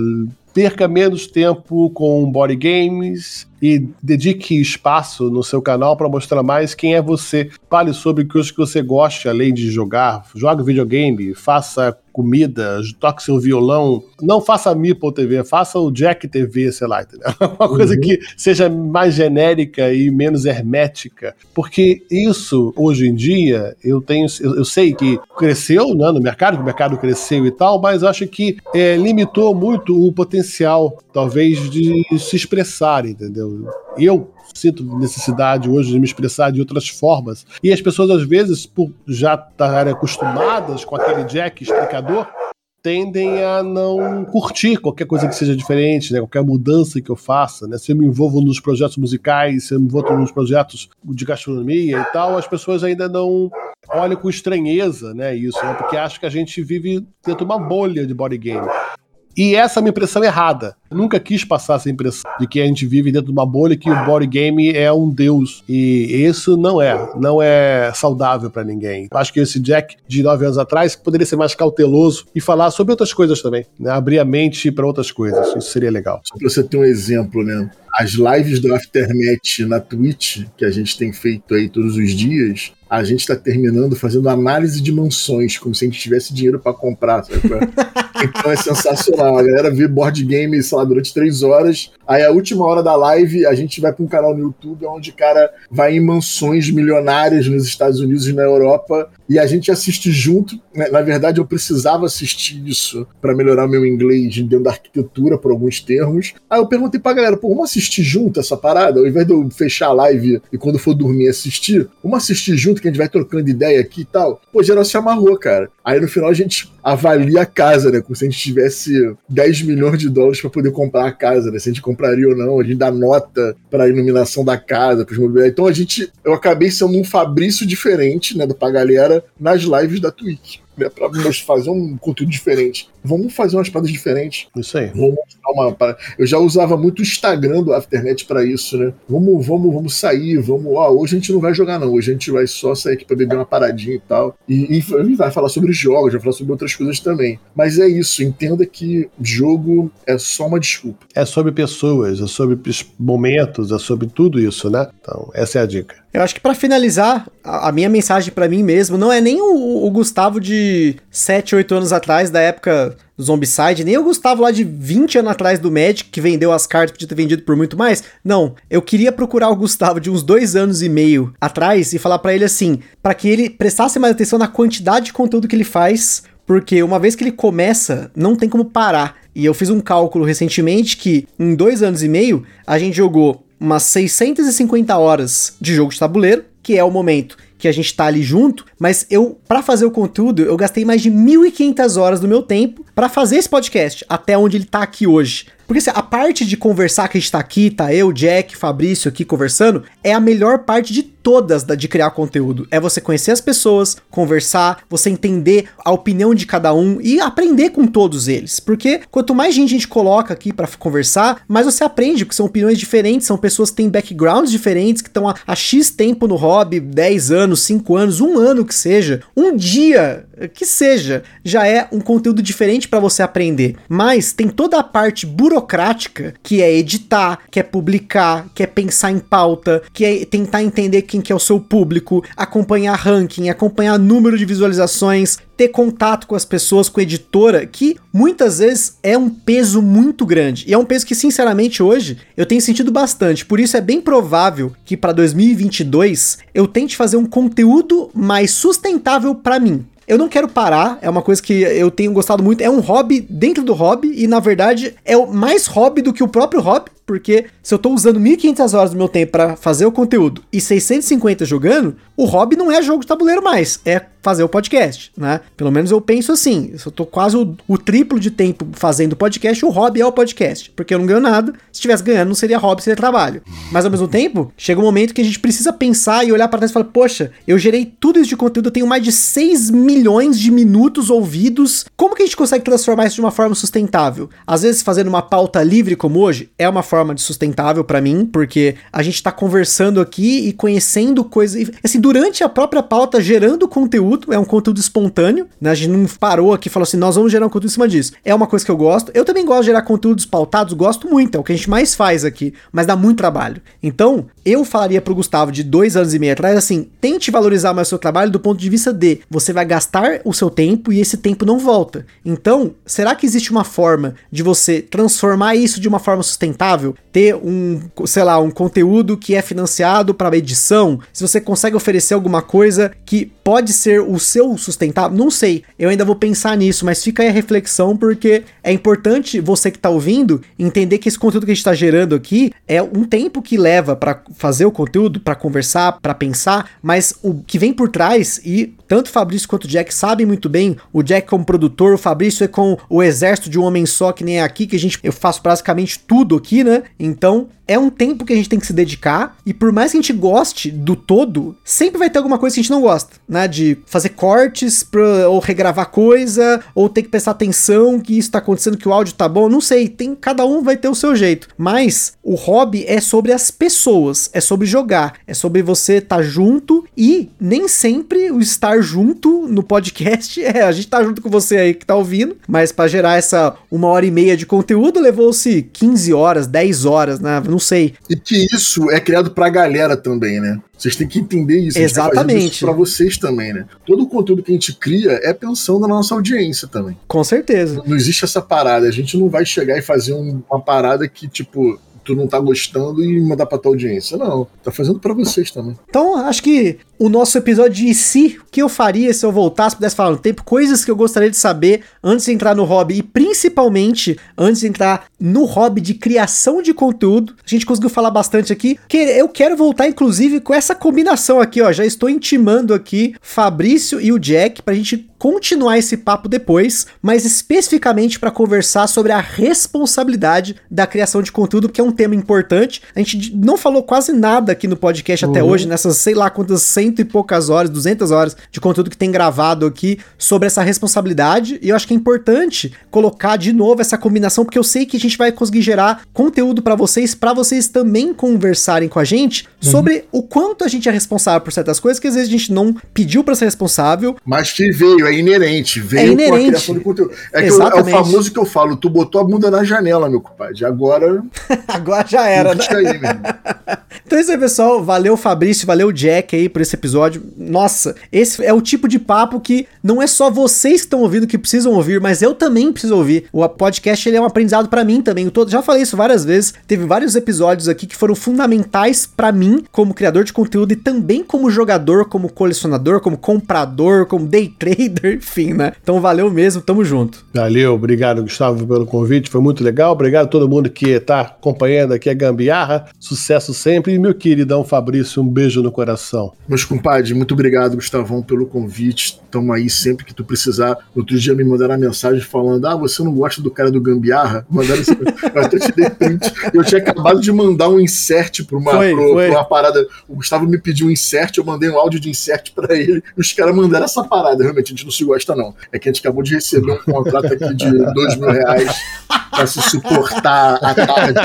perca menos tempo com body games e dedique espaço no seu canal para mostrar mais quem é você. Fale sobre coisas que você gosta, além de jogar. Jogue videogame, faça comida, toque seu violão. Não faça a Meeple TV, faça o Jack TV, sei lá, entendeu? Uma coisa uhum. que seja mais genérica e menos hermética. Porque isso, hoje em dia, eu tenho. Eu, eu sei que cresceu né, no mercado, o mercado cresceu e tal, mas acho que é, limitou muito o potencial, talvez, de se expressar, entendeu? Eu sinto necessidade hoje de me expressar de outras formas. E as pessoas, às vezes, por já estarem acostumadas com aquele jack explicador, tendem a não curtir qualquer coisa que seja diferente, né? qualquer mudança que eu faça. Né? Se eu me envolvo nos projetos musicais, se eu me envolvo nos projetos de gastronomia e tal, as pessoas ainda não olham com estranheza né, isso, né? porque acham que a gente vive dentro de uma bolha de body game. E essa é a minha impressão errada. Eu nunca quis passar essa impressão de que a gente vive dentro de uma bolha que o board game é um deus. E isso não é. Não é saudável para ninguém. Acho que esse Jack de nove anos atrás poderia ser mais cauteloso e falar sobre outras coisas também. Né? Abrir a mente para outras coisas. Isso seria legal. Só pra você ter um exemplo, né? As lives do Aftermath na Twitch, que a gente tem feito aí todos os dias, a gente está terminando fazendo análise de mansões, como se a gente tivesse dinheiro para comprar, sabe? então é sensacional. A galera vê board game, sei lá, durante três horas. Aí a última hora da live, a gente vai para um canal no YouTube onde o cara vai em mansões milionárias nos Estados Unidos e na Europa e a gente assiste junto. Né? Na verdade, eu precisava assistir isso para melhorar meu inglês dentro da arquitetura, por alguns termos. Aí eu perguntei pra galera, pô, vamos assistir junto essa parada? Ao invés de eu fechar a live e quando for dormir assistir, vamos assistir junto que a gente vai trocando ideia aqui e tal. Pô, geral se amarrou, cara. Aí no final a gente avalia a casa, né? Como se a gente tivesse 10 milhões de dólares para poder comprar a casa, né? Se a gente compraria ou não, a gente dá nota para a iluminação da casa, para os mobiliários. Então a gente, eu acabei sendo um Fabrício diferente, né, do pra galera nas lives da Twitch né, para fazer um conteúdo diferente. Vamos fazer umas paradas diferentes. Isso aí. Vamos uma Eu já usava muito o Instagram do Afternet para isso, né? Vamos, vamos, vamos sair, vamos. Ó, hoje a gente não vai jogar, não. Hoje a gente vai só sair aqui pra beber uma paradinha e tal. E, e vai falar sobre jogos, vai falar sobre outras coisas também. Mas é isso, entenda que jogo é só uma desculpa. É sobre pessoas, é sobre momentos, é sobre tudo isso, né? Então, essa é a dica. Eu acho que para finalizar, a, a, minha mensagem para mim mesmo não é nem o, o Gustavo de 7, 8 anos atrás, da época do Zombicide, nem o Gustavo lá de 20 anos atrás do Magic, que vendeu as cartas, podia ter vendido por muito mais. Não, eu queria procurar o Gustavo de uns dois anos e meio atrás e falar para ele assim, para que ele prestasse mais atenção na quantidade de conteúdo que ele faz, porque uma vez que ele começa, não tem como parar. E eu fiz um cálculo recentemente que em dois anos e meio a gente jogou umas 650 horas de jogo de tabuleiro, que é o momento que a gente tá ali junto, mas eu, para fazer o conteúdo, eu gastei mais de 1.500 horas do meu tempo para fazer esse podcast, até onde ele tá aqui hoje. Porque assim, a parte de conversar que a gente tá aqui, tá eu, Jack, Fabrício aqui conversando, é a melhor parte de todas da, de criar conteúdo. É você conhecer as pessoas, conversar, você entender a opinião de cada um e aprender com todos eles. Porque quanto mais gente a gente coloca aqui para conversar, mais você aprende, porque são opiniões diferentes, são pessoas que têm backgrounds diferentes, que estão há, X tempo no hobby, 10 anos, 5 anos, um ano que seja, um dia que seja, já é um conteúdo diferente para você aprender. Mas tem toda a parte burocrática burocrática que é editar, que é publicar, que é pensar em pauta, que é tentar entender quem que é o seu público, acompanhar ranking, acompanhar número de visualizações, ter contato com as pessoas, com a editora, que muitas vezes é um peso muito grande. E é um peso que, sinceramente, hoje eu tenho sentido bastante. Por isso é bem provável que para 2022 eu tente fazer um conteúdo mais sustentável para mim. Eu não quero parar, é uma coisa que eu tenho gostado muito. É um hobby dentro do hobby, e na verdade é mais hobby do que o próprio hobby, porque se eu tô usando 1500 horas do meu tempo para fazer o conteúdo e 650 jogando, o hobby não é jogo de tabuleiro mais, é fazer o podcast, né? Pelo menos eu penso assim. Eu tô quase o, o triplo de tempo fazendo podcast, o hobby é o podcast, porque eu não ganho nada. Se estivesse ganhando, não seria hobby, seria trabalho. Mas ao mesmo tempo, chega um momento que a gente precisa pensar e olhar para trás e falar: "Poxa, eu gerei tudo isso de conteúdo, eu tenho mais de 6 milhões de minutos ouvidos. Como que a gente consegue transformar isso de uma forma sustentável?" Às vezes fazendo uma pauta livre como hoje é uma forma de sustentável para mim, porque a gente tá conversando aqui e conhecendo coisas, assim, durante a própria pauta gerando conteúdo, é um conteúdo espontâneo, né? A gente não parou aqui e falou assim, nós vamos gerar um conteúdo em cima disso. É uma coisa que eu gosto. Eu também gosto de gerar conteúdos pautados, gosto muito, é o que a gente mais faz aqui, mas dá muito trabalho. Então, eu falaria pro Gustavo de dois anos e meio atrás assim: tente valorizar mais o seu trabalho do ponto de vista de você vai gastar o seu tempo e esse tempo não volta. Então, será que existe uma forma de você transformar isso de uma forma sustentável? Ter um, sei lá, um conteúdo que é financiado para edição? Se você consegue oferecer alguma coisa que pode ser o seu sustentável? Não sei. Eu ainda vou pensar nisso, mas fica aí a reflexão porque é importante você que tá ouvindo entender que esse conteúdo que a gente tá gerando aqui é um tempo que leva para fazer o conteúdo, para conversar, para pensar, mas o que vem por trás e tanto o Fabrício quanto o Jack sabem muito bem, o Jack como produtor, o Fabrício é com o exército de um homem só, que nem é aqui, que a gente, eu faço basicamente tudo aqui, né? Então, é um tempo que a gente tem que se dedicar, e por mais que a gente goste do todo, sempre vai ter alguma coisa que a gente não gosta, né? De fazer cortes, pra, ou regravar coisa, ou ter que prestar atenção que isso tá acontecendo, que o áudio tá bom, não sei, tem, cada um vai ter o seu jeito. Mas, o hobby é sobre as pessoas, é sobre jogar, é sobre você estar tá junto, e nem sempre o estar junto no podcast. É, a gente tá junto com você aí que tá ouvindo, mas para gerar essa uma hora e meia de conteúdo levou-se 15 horas, 10 horas, né? Não sei. E que isso é criado pra galera também, né? Vocês têm que entender isso. Exatamente. Para vocês também, né? Todo o conteúdo que a gente cria é pensando na nossa audiência também. Com certeza. Não existe essa parada. A gente não vai chegar e fazer um, uma parada que, tipo, tu não tá gostando e mandar pra tua audiência. Não, tá fazendo para vocês também. Então, acho que o nosso episódio de si, o que eu faria se eu voltasse, pudesse falar no tempo, coisas que eu gostaria de saber antes de entrar no hobby e principalmente antes de entrar no hobby de criação de conteúdo. A gente conseguiu falar bastante aqui, que eu quero voltar inclusive com essa combinação aqui, ó, já estou intimando aqui Fabrício e o Jack pra gente continuar esse papo depois, mas especificamente para conversar sobre a responsabilidade da criação de conteúdo, que é um tema importante. A gente não falou quase nada aqui no podcast uhum. até hoje, nessas sei lá quantas cento e poucas horas, 200 horas de conteúdo que tem gravado aqui sobre essa responsabilidade. E eu acho que é importante colocar de novo essa combinação, porque eu sei que a gente vai conseguir gerar conteúdo para vocês, para vocês também conversarem com a gente uhum. sobre o quanto a gente é responsável por certas coisas que às vezes a gente não pediu para ser responsável. Mas que veio, é inerente, veio é inerente. com a criação de conteúdo. É, eu, é o famoso que eu falo, tu botou a bunda na janela, meu compadre. Agora. Agora já era, né? Aí, então é isso aí, pessoal. Valeu, Fabrício, valeu, Jack aí por esse episódio. Nossa, esse é o tipo de papo que não é só vocês que estão ouvindo que precisam ouvir, mas eu também preciso ouvir. O podcast ele é um aprendizado para mim também. Eu tô, já falei isso várias vezes. Teve vários episódios aqui que foram fundamentais para mim como criador de conteúdo e também como jogador, como colecionador, como comprador, como day trader, enfim, né? Então valeu mesmo, tamo junto. Valeu, obrigado Gustavo pelo convite, foi muito legal. Obrigado a todo mundo que tá acompanhando aqui a Gambiarra. Sucesso sempre e meu queridão Fabrício, um beijo no coração. Meus compadres, muito obrigado, Gustavão, pelo convite. Tamo aí sempre que tu precisar. Outro dia me mandaram uma mensagem falando: Ah, você não gosta do cara do Gambiarra? Mandaram esse... eu até te dei print. Eu tinha acabado de mandar um insert pra uma, foi, pro, foi. Pra uma parada. O Gustavo me pediu um insert, eu mandei um áudio de insert pra ele. Os caras mandaram essa parada. Realmente, a gente não se gosta, não. É que a gente acabou de receber um contrato aqui de dois mil reais pra se suportar à tarde.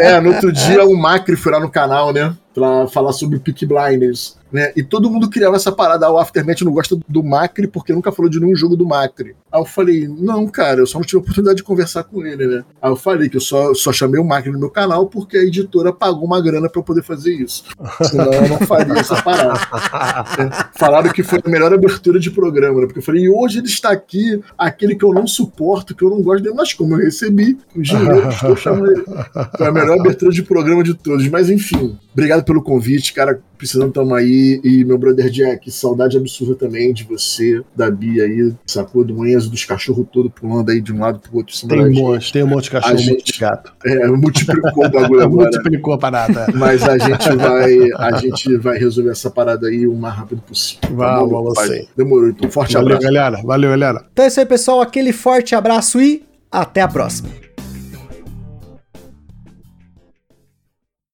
É, no outro dia o Macri foi lá no canal, né? Pra falar sobre Peak Blinders. Né? E todo mundo criava essa parada. Ah, o Aftermath não gosta do Macri porque nunca falou de nenhum jogo do Macri. Aí eu falei, não, cara, eu só não tive a oportunidade de conversar com ele, né? Aí eu falei que eu só, só chamei o Máquina no meu canal porque a editora pagou uma grana pra eu poder fazer isso. Senão eu não faria essa parada. É, falaram que foi a melhor abertura de programa, né? Porque eu falei, e hoje ele está aqui, aquele que eu não suporto, que eu não gosto dele, mas como eu recebi o dinheiro, estou chamando ele. Foi a melhor abertura de programa de todos. Mas enfim, obrigado pelo convite, cara. Precisando tamo aí. E meu brother Jack, saudade absurda também de você, da Bia aí, sacou? Do Enzo, dos cachorros todo pulando aí de um lado pro outro. Tem um monte, tem um monte de cachorro, um gente, monte de gato. É, multiplicou o bagulho agora. multiplicou a parada. Mas a gente vai, a gente vai resolver essa parada aí o mais rápido possível. Vamos, tá vamos sim. Demorou, então. Forte Valeu, abraço. galera. Valeu, galera. Então é isso aí, pessoal. Aquele forte abraço e até a próxima.